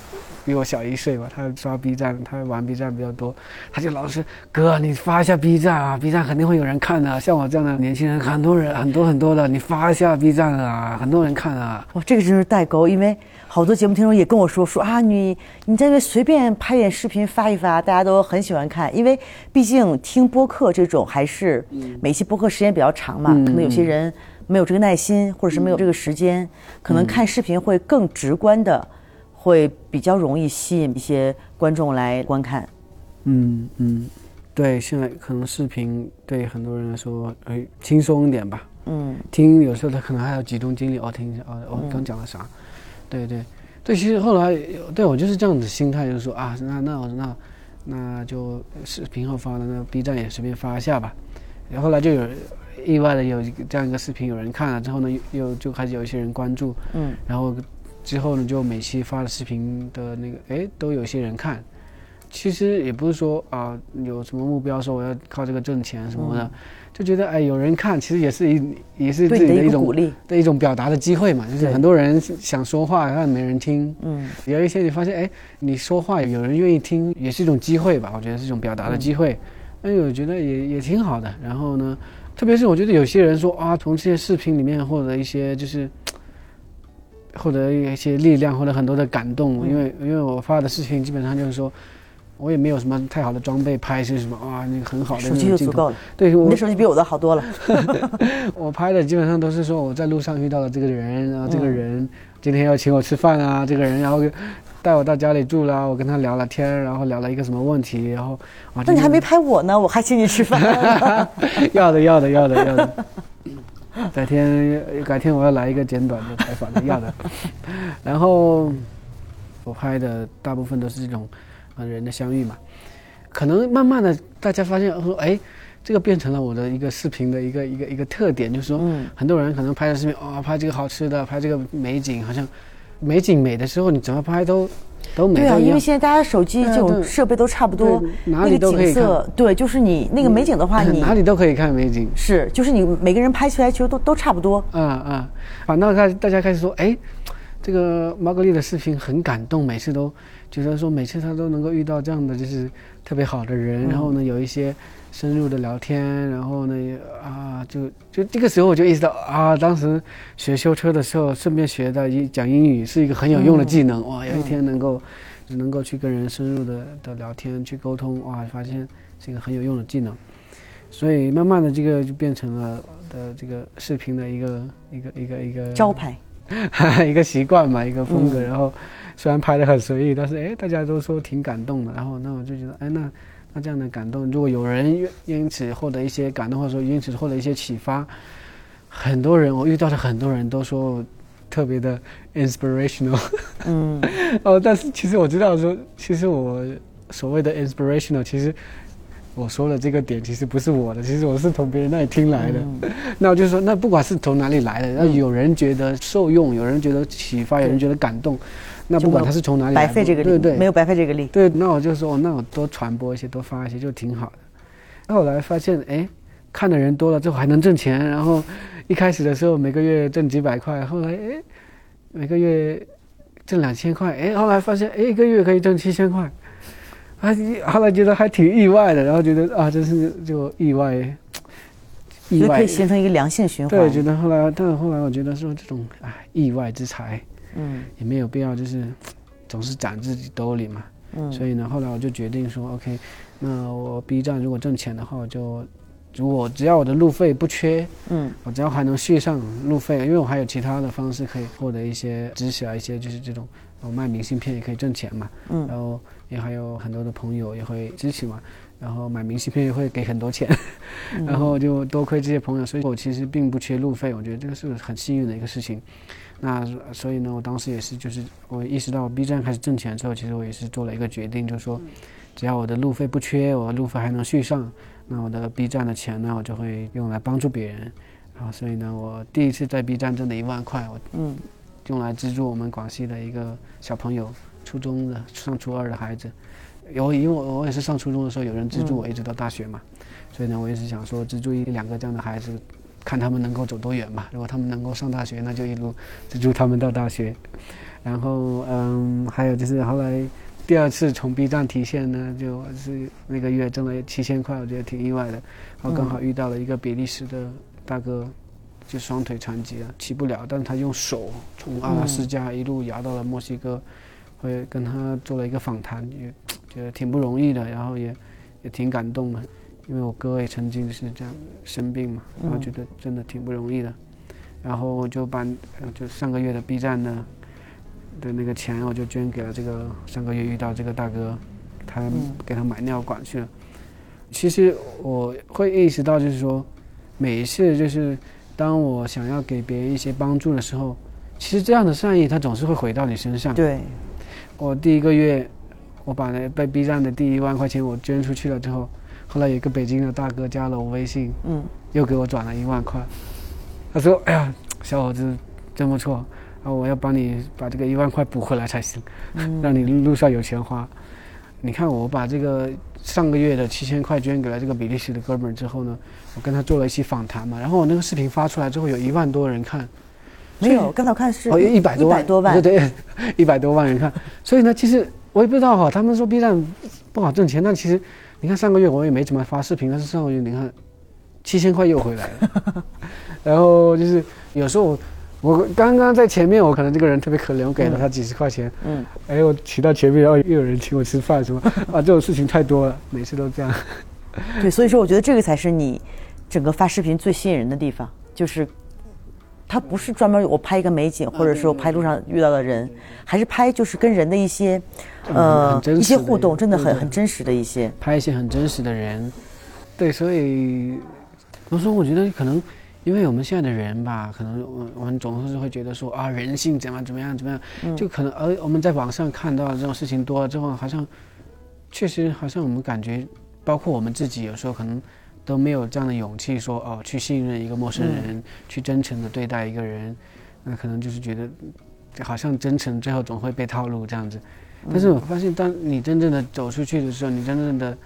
比我小一岁吧，他刷 B 站，他玩 B 站比较多，他就老是哥，你发一下 B 站啊，B 站肯定会有人看的。像我这样的年轻人，很多人很多很多的，你发一下 B 站啊，很多人看啊。哇，这个真是代沟，因为好多节目听众也跟我说说啊，你你在那随便拍点视频发一发，大家都很喜欢看，因为毕竟听播客这种还是每期播客时间比较长嘛，嗯可能有些人没有这个耐心，或者是没有这个时间，可能看视频会更直观的，会比较容易吸引一些观众来观看。嗯嗯，对，现在可能视频对很多人来说，哎，轻松一点吧。嗯听有时候他可能还要集中精力，哦，听一下，哦，我刚讲了啥？对对对，其实后来对我就是这样子心态，就是说啊，那那我那那就视频号发了，那 B 站也随便发一下吧。然后后来就有意外的有这样一个视频有人看了之后呢，又又就开始有一些人关注，嗯然后之后呢，就每期发的视频的那个，哎，都有些人看。其实也不是说啊、有什么目标说我要靠这个挣钱什么的，就觉得哎有人看，其实也是一也是自己的一种个鼓励。的一种表达的机会嘛。就是很多人想说话，但没人听。嗯有一些你发现，哎，你说话有人愿意听，也是一种机会吧。我觉得是一种表达的机会。哎，我觉得也也挺好的。然后呢，特别是我觉得有些人说啊，从这些视频里面获得一些就是。获得一些力量，获得很多的感动，因为因为我发的视频基本上就是说，我也没有什么太好的装备拍些什么啊，那个很好的手机。就足够了，对，我你的手机比我的好多了。[laughs] [laughs] 我拍的基本上都是说我在路上遇到了这个人，然后这个人今天要请我吃饭啊，这个人然后带我到家里住了，我跟他聊了天，然后聊了一个什么问题，然后啊，那你还没拍我呢，我还请你吃饭。天要的要的要的要的，[laughs] [laughs] 改天改天我要来一个简短的采访的，要的。然后我拍的大部分都是这种呃人的相遇嘛，可能慢慢的大家发现说，哎，这个变成了我的一个视频的一个一个一个特点，就是说。嗯很多人可能拍的视频，哦，拍这个好吃的，拍这个美景，好像美景美的时候，你怎么拍都对啊。因为现在大家手机这种设备都差不多，哪那个里都可以景色，对，就是你那个美景的话，你 [laughs] 哪里都可以看美景。是就是你每个人拍出来其实都都差不多。啊啊，反倒开大家开始说，哎，这个玛格丽的视频很感动，每次都觉得说每次他都能够遇到这样的就是特别好的人，然后呢有一些深入的聊天，然后呢也啊就就这个时候我就意识到啊，当时学修车的时候顺便学的一讲英语是一个很有用的技能，哇，有一天能够能够去跟人深入的的聊天去沟通，哇，发现是一个很有用的技能。所以慢慢的，这个就变成了的这个视频的一个一个一个一个招牌，[laughs] 一个习惯嘛，一个风格。嗯然后虽然拍的很随意，但是哎，大家都说挺感动的。然后那我就觉得，哎，那那这样的感动，如果有人因因此获得一些感动，或者说因此获得一些启发，很多人我遇到的很多人都说特别的 [laughs] inspirational。嗯，[laughs] 哦，但是其实我知道说，其实我所谓的 inspirational，其实我说的这个点其实不是我的，其实我是从别人那里听来的。[laughs] 那我就说，那不管是从哪里来的，那有人觉得受用，有人觉得启发，有人觉得感动，那不管他是从哪里来的，白费这个力，对对，没有白费这个力。对，那我就说，那我多传播一些，多发一些，就挺好的。后来发现，哎，看的人多了之后还能挣钱，然后一开始的时候每个月挣几百块，后来哎，每个月挣两千块，哎，后来发现，哎，一个月可以挣七千块，啊后来觉得还挺意外的，然后觉得啊，真是就意外，意外可以形成一个良性循环。对，觉得后来，但后来我觉得说这种哎意外之财，嗯。也没有必要就是总是攒自己兜里嘛。嗯，所以呢，后来我就决定说，OK，那我 B 站如果挣钱的话，我就如果只要我的路费不缺，嗯。我只要还能续上路费，因为我还有其他的方式可以获得一些知识啊，一些就是这种我卖明信片也可以挣钱嘛，嗯。然后也还有很多的朋友也会支持嘛，然后买明信片也会给很多钱，嗯。[laughs] 然后就多亏这些朋友，所以我其实并不缺路费，我觉得这个是很幸运的一个事情。那所以呢，我当时也是，就是我意识到 B 站开始挣钱之后，其实我也是做了一个决定，就是说，只要我的路费不缺，我的路费还能续上，那我的 B 站的钱呢，我就会用来帮助别人。然后所以呢，我第一次在 B 站挣的一万块，我嗯用来资助我们广西的一个小朋友，初中的上初二的孩子。有因为我我也是上初中的时候有人资助我，一直到大学嘛，所以呢，我也是想说资助一两个这样的孩子，看他们能够走多远嘛。如果他们能够上大学，那就一路资助他们到大学。然后嗯，还有就是后来第二次从 B 站提现呢，就是那个月挣了七千块，我觉得挺意外的。然后刚好遇到了一个比利时的大哥，就双腿残疾了，骑不了，但是他用手从阿拉斯加一路摇到了墨西哥，会跟他做了一个访谈，也觉得挺不容易的，然后也也挺感动的，因为我哥也曾经是这样生病嘛，然后觉得真的挺不容易的，然后我就把呃就上个月的 B 站的的那个钱，我就捐给了这个上个月遇到这个大哥，他给他买尿管去了。其实我会意识到，就是说，每一次就是当我想要给别人一些帮助的时候，其实这样的善意它总是会回到你身上。对，我第一个月，我把那被 B 站的第一万块钱我捐出去了之后，后来有一个北京的大哥加了我微信，嗯又给我转了一万块。他说：“哎呀，小伙子真不错，啊，我要帮你把这个一万块补回来才行，让你路上有钱花。你看，我把这个上个月的七千块捐给了这个比利时的哥们儿之后呢，我跟他做了一期访谈嘛，然后我那个视频发出来之后，有一万多人看，没有，刚才我看是哦，一百多万，一百多万，对对，一百多万人看。所以呢，其实我也不知道哈，他们说 B 站不好挣钱，但其实你看上个月我也没怎么发视频，但是上个月你看七千块又回来了。[laughs] 然后就是有时候我我刚刚在前面，我可能这个人特别可怜，我给了他几十块钱，嗯，哎，我骑到前面，然后又有人请我吃饭什么，啊，这种事情太多了，每次都这样。对，所以说我觉得这个才是你整个发视频最吸引人的地方，就是它不是专门我拍一个美景，或者说拍路上遇到的人，还是拍就是跟人的一些呃一些互动，真的很很真实的一些。拍一些很真实的人，对，所以我说，我觉得可能，因为我们现在的人吧，可能我我们总是会觉得说啊，人性怎么怎么样怎么样，就可能而我们在网上看到这种事情多了之后，好像确实好像我们感觉，包括我们自己有时候可能都没有这样的勇气说哦，去信任一个陌生人，去真诚的对待一个人，那可能就是觉得好像真诚最后总会被套路这样子。但是我发现，当你真正的走出去的时候，你真正的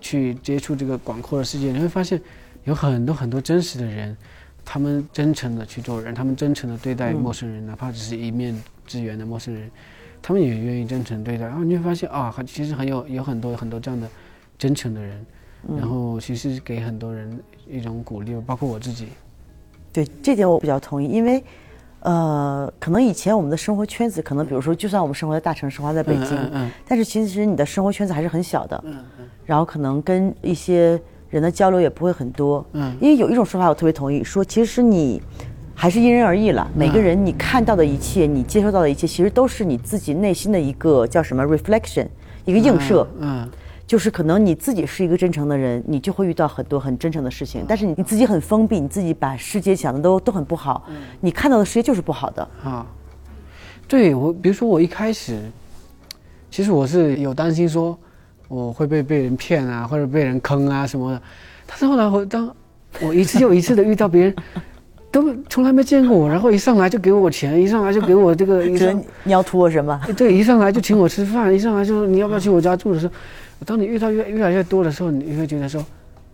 去接触这个广阔的世界，你会发现有很多很多真实的人，他们真诚的去做人，他们真诚的对待陌生人，哪怕只是一面之缘的陌生人，他们也愿意真诚对待。然后你会发现啊，很其实很有有很多很多这样的真诚的人，然后其实给很多人一种鼓励，包括我自己。对这点我比较同意，因为，呃，可能以前我们的生活圈子，可能比如说，就算我们生活在大城市，生活在北京，嗯嗯但是其实你的生活圈子还是很小的，然后可能跟一些人的交流也不会很多，嗯。因为有一种说法我特别同意，说其实你还是因人而异了，每个人你看到的一切，你接收到的一切，其实都是你自己内心的一个叫什么 reflection，一个映射，嗯就是可能你自己是一个真诚的人，你就会遇到很多很真诚的事情。但是你你自己很封闭，你自己把世界想的都都很不好，你看到的世界就是不好的。啊，对我，比如说我一开始，其实我是有担心说我会被被人骗啊，或者被人坑啊什么的。但是后来我当我一次又一次的遇到别人，[laughs] 都从来没见过我，然后一上来就给我钱，一上来就给我这个，一觉得上 [laughs] 你要图我什么？对，一上来就请我吃饭，一上来就说你要不要去我家住的时候，当你遇到越越来越多的时候，你会觉得说，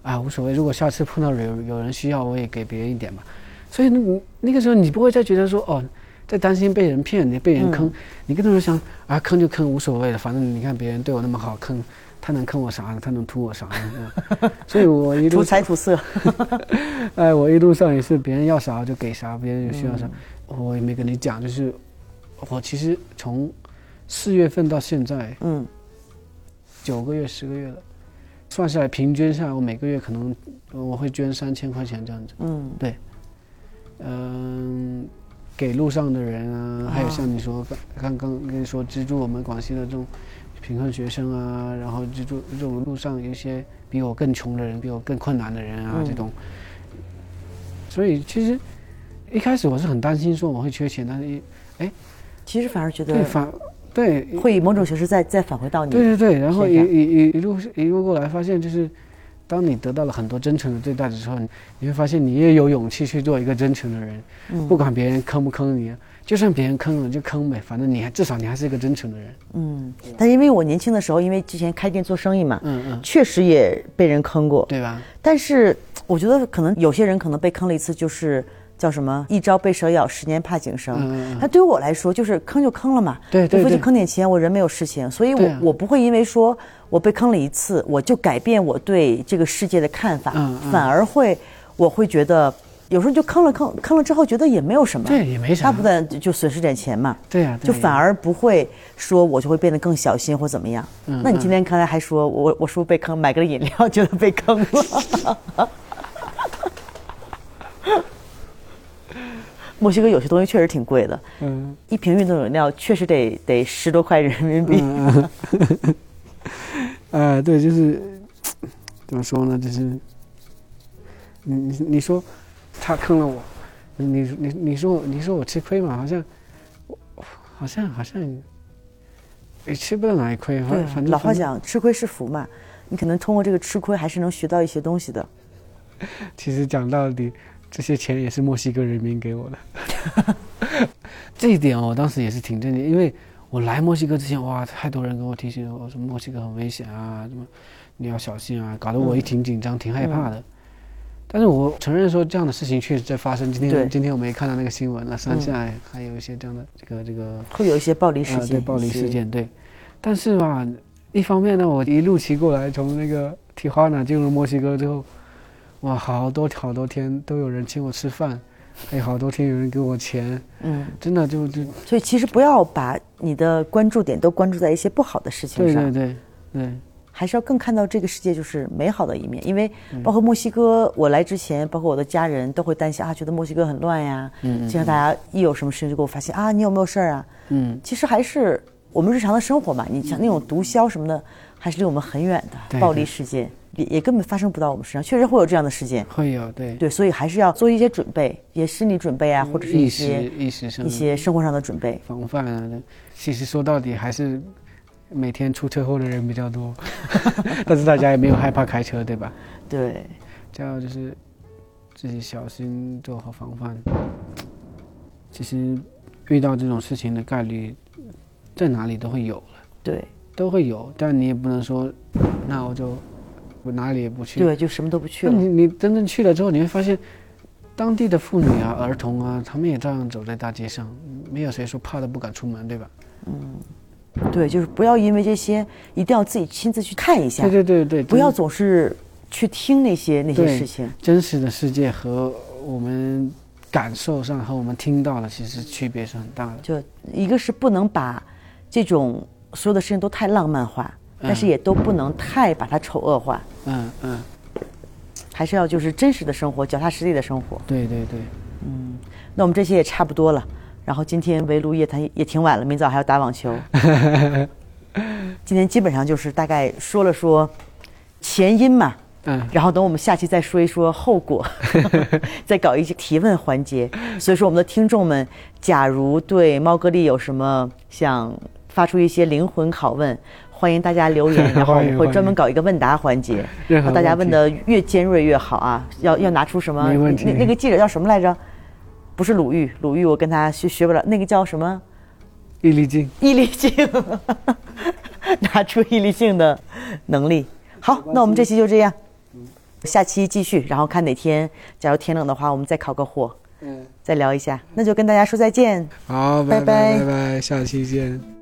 啊无所谓，如果下次碰到有有人需要，我也给别人一点吧。所以那你那个时候你不会再觉得说哦，在担心被人骗，你被人坑，你更多是想啊坑就坑无所谓了，反正你看别人对我那么好，坑他能坑我啥呢？他能图我啥呢？[laughs] 所以我一路图财图色。[laughs] 哎，我一路上也是别人要啥就给啥，别人有需要啥，我也没跟你讲，就是我其实从四月份到现在嗯九个月、十个月了，算下来平均下来，我每个月可能呃我会捐三千块钱这样子。嗯。对，嗯，给路上的人啊，还有像你说刚刚刚跟你说资助我们广西的这种贫困学生啊，然后资助这种路上有一些比我更穷的人，比我更困难的人啊，嗯。这种。所以其实一开始我是很担心说我会缺钱，但是哎其实反而觉得对得反对会以某种形式再再返回到你。对对对，然后一一一一路一路过来，发现就是，当你得到了很多真诚的对待的时候，你你会发现你也有勇气去做一个真诚的人，嗯不管别人坑不坑你，就算别人坑了就坑呗，反正你还至少你还是一个真诚的人。嗯，但因为我年轻的时候，因为之前开店做生意嘛，嗯嗯，确实也被人坑过。对吧？但是我觉得可能有些人可能被坑了一次，就是叫什么“一朝被蛇咬，十年怕井绳”那对于我来说，就是坑就坑了嘛，无非就对对对坑点钱，我人没有事情，所以我、啊我不会因为说我被坑了一次，我就改变我对这个世界的看法，嗯嗯反而会我会觉得有时候就坑了坑坑了之后，觉得也没有什么，对，也没啥。大部分就损失点钱嘛。对呀、就反而不会说我就会变得更小心或怎么样。嗯那你今天刚才还说我我是不是被坑？买个饮料觉得被坑了。[laughs] 墨西哥有些东西确实挺贵的，嗯一瓶运动饮料确实得得十多块人民币。[laughs] 呃，对，就是怎么说呢？就是你你你说他坑了我，你你你说我你说我吃亏嘛？好像好像好像也吃不到哪一亏，反对反正老话讲，吃亏是福嘛。你可能通过这个吃亏，还是能学到一些东西的。[laughs] 其实讲到底，这些钱也是墨西哥人民给我的。[laughs] 这一点哦我当时也是挺震惊，因为我来墨西哥之前，哇，太多人跟我提醒我说墨西哥很危险啊，什么你要小心啊，搞得我也挺紧张、挺害怕的。但是我承认说这样的事情确实在发生。今天今天我们也看到那个新闻了，山下还有一些这样的这个这个会有一些暴力事啊，件，对暴力事。件，对。但是吧，一方面呢，我一路骑过来，从那个提华纳进入墨西哥之后，哇，好多好多天都有人请我吃饭，还 [laughs] 有好多天有人给我钱，嗯，真的就就所以其实不要把你的关注点都关注在一些不好的事情上，对对对对，还是要更看到这个世界就是美好的一面。因为嗯包括墨西哥，我来之前，包括我的家人都会担心啊，觉得墨西哥很乱呀。嗯嗯经常大家一有什么事情就给我发信啊，你有没有事儿啊？嗯，其实还是我们日常的生活嘛。你像那种毒枭什么的，还是离我们很远的暴力事件，也也根本发生不到我们身上。确实会有这样的事件，会有对对，所以还是要做一些准备，一些心理准备啊，或者是一意些识意识上一些生活上的准备。防范啊。其实说到底还是每天出车祸的人比较多，[laughs] 但是大家也没有害怕开车，对吧？对，这样就是自己小心做好防范。其实遇到这种事情的概率在哪里都会有了，对，都会有，但你也不能说，那我就我哪里也不去。对，就什么都不去了。那你你真正去了之后，你会发现，当地的妇女啊、儿童啊，他们也照样走在大街上，没有谁说怕的不敢出门，对吧？嗯对，就是不要因为这些，一定要自己亲自去看一下，对对对对，不要总是去听那些那些事情。真实的世界和我们感受上和我们听到的，其实区别是很大的。就一个是不能把这种所有的事情都太浪漫化，但是嗯也都不能太把它丑恶化，嗯嗯，还是要就是真实的生活，脚踏实地的生活。对对对。嗯那我们这些也差不多了。然后今天围炉夜谈也挺晚了，明早还要打网球。[laughs] 今天基本上就是大概说了说前因嘛，嗯，然后等我们下期再说一说后果 [laughs] [laughs] 再搞一些提问环节。所以说，我们的听众们，假如对猫哥利有什么想发出一些灵魂拷问，欢迎大家留言，[laughs] 然后我们会专门搞一个问答环节，让大家问的越尖锐越好啊！要要拿出什么？那那个记者叫什么来着？不是鲁豫，鲁豫我跟他学学不了，那个叫什么？毅力劲。毅力性，[laughs] 拿出毅力性的能力。好，那我们这期就这样，下期继续，然后看哪天，假如天冷的话，我们再烤个火，嗯，再聊一下。那就跟大家说再见。好，拜拜拜拜，下期见。